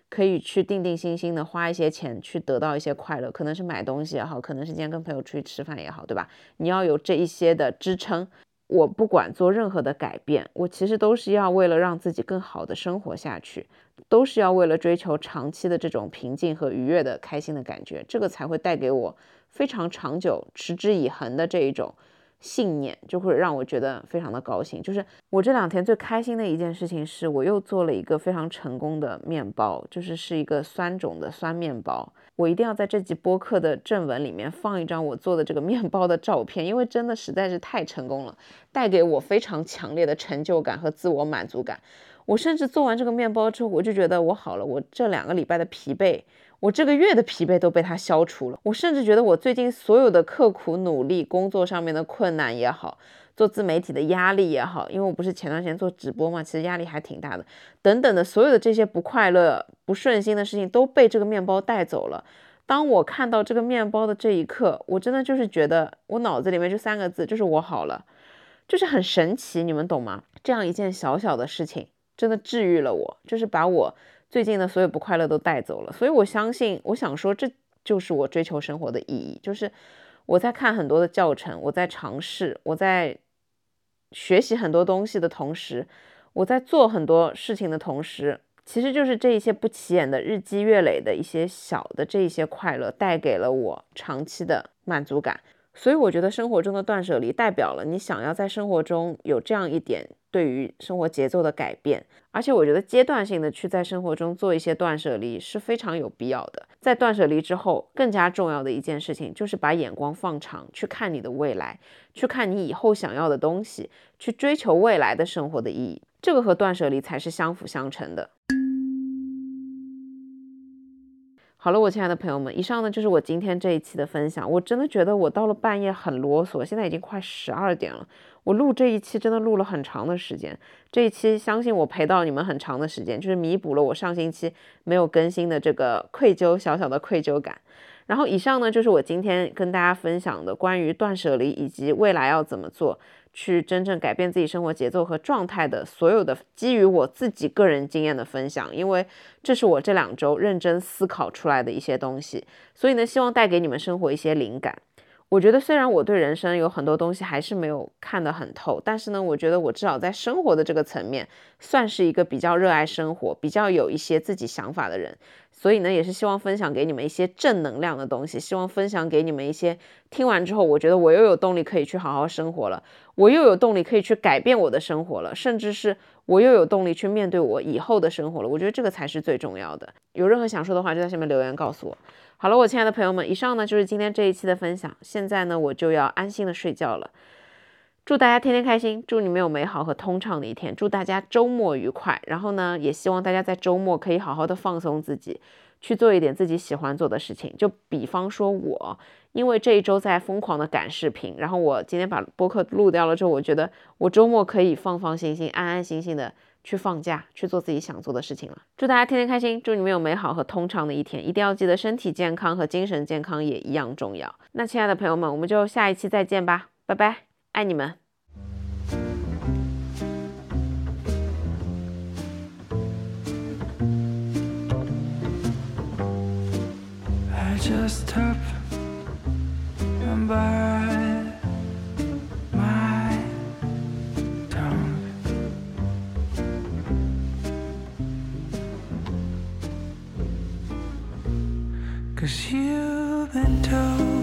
可以去定定心心的花一些钱去得到一些快乐，可能是买东西也好，可能是今天跟朋友出去吃饭也好，对吧？你要有这一些的支撑。我不管做任何的改变，我其实都是要为了让自己更好的生活下去，都是要为了追求长期的这种平静和愉悦的开心的感觉，这个才会带给我非常长久、持之以恒的这一种。信念就会让我觉得非常的高兴。就是我这两天最开心的一件事情是，我又做了一个非常成功的面包，就是是一个酸种的酸面包。我一定要在这集播客的正文里面放一张我做的这个面包的照片，因为真的实在是太成功了，带给我非常强烈的成就感和自我满足感。我甚至做完这个面包之后，我就觉得我好了，我这两个礼拜的疲惫。我这个月的疲惫都被他消除了。我甚至觉得我最近所有的刻苦努力、工作上面的困难也好，做自媒体的压力也好，因为我不是前段时间做直播嘛，其实压力还挺大的。等等的所有的这些不快乐、不顺心的事情都被这个面包带走了。当我看到这个面包的这一刻，我真的就是觉得我脑子里面就三个字，就是我好了，就是很神奇，你们懂吗？这样一件小小的事情，真的治愈了我，就是把我。最近的所有不快乐都带走了，所以我相信，我想说，这就是我追求生活的意义，就是我在看很多的教程，我在尝试，我在学习很多东西的同时，我在做很多事情的同时，其实就是这一些不起眼的日积月累的一些小的这一些快乐，带给了我长期的满足感。所以我觉得生活中的断舍离代表了你想要在生活中有这样一点对于生活节奏的改变，而且我觉得阶段性的去在生活中做一些断舍离是非常有必要的。在断舍离之后，更加重要的一件事情就是把眼光放长，去看你的未来，去看你以后想要的东西，去追求未来的生活的意义。这个和断舍离才是相辅相成的。好了，我亲爱的朋友们，以上呢就是我今天这一期的分享。我真的觉得我到了半夜很啰嗦，现在已经快十二点了。我录这一期真的录了很长的时间，这一期相信我陪到你们很长的时间，就是弥补了我上星期没有更新的这个愧疚，小小的愧疚感。然后以上呢就是我今天跟大家分享的关于断舍离以及未来要怎么做。去真正改变自己生活节奏和状态的所有的基于我自己个人经验的分享，因为这是我这两周认真思考出来的一些东西，所以呢，希望带给你们生活一些灵感。我觉得虽然我对人生有很多东西还是没有看得很透，但是呢，我觉得我至少在生活的这个层面算是一个比较热爱生活、比较有一些自己想法的人。所以呢，也是希望分享给你们一些正能量的东西，希望分享给你们一些听完之后，我觉得我又有动力可以去好好生活了，我又有动力可以去改变我的生活了，甚至是我又有动力去面对我以后的生活了。我觉得这个才是最重要的。有任何想说的话，就在下面留言告诉我。好了，我亲爱的朋友们，以上呢就是今天这一期的分享。现在呢，我就要安心的睡觉了。祝大家天天开心，祝你们有美好和通畅的一天，祝大家周末愉快。然后呢，也希望大家在周末可以好好的放松自己，去做一点自己喜欢做的事情。就比方说我，因为这一周在疯狂的赶视频，然后我今天把播客录掉了之后，我觉得我周末可以放放心心、安安心心的去放假，去做自己想做的事情了。祝大家天天开心，祝你们有美好和通畅的一天。一定要记得身体健康和精神健康也一样重要。那亲爱的朋友们，我们就下一期再见吧，拜拜。爱你们。I just hope Cause you've been told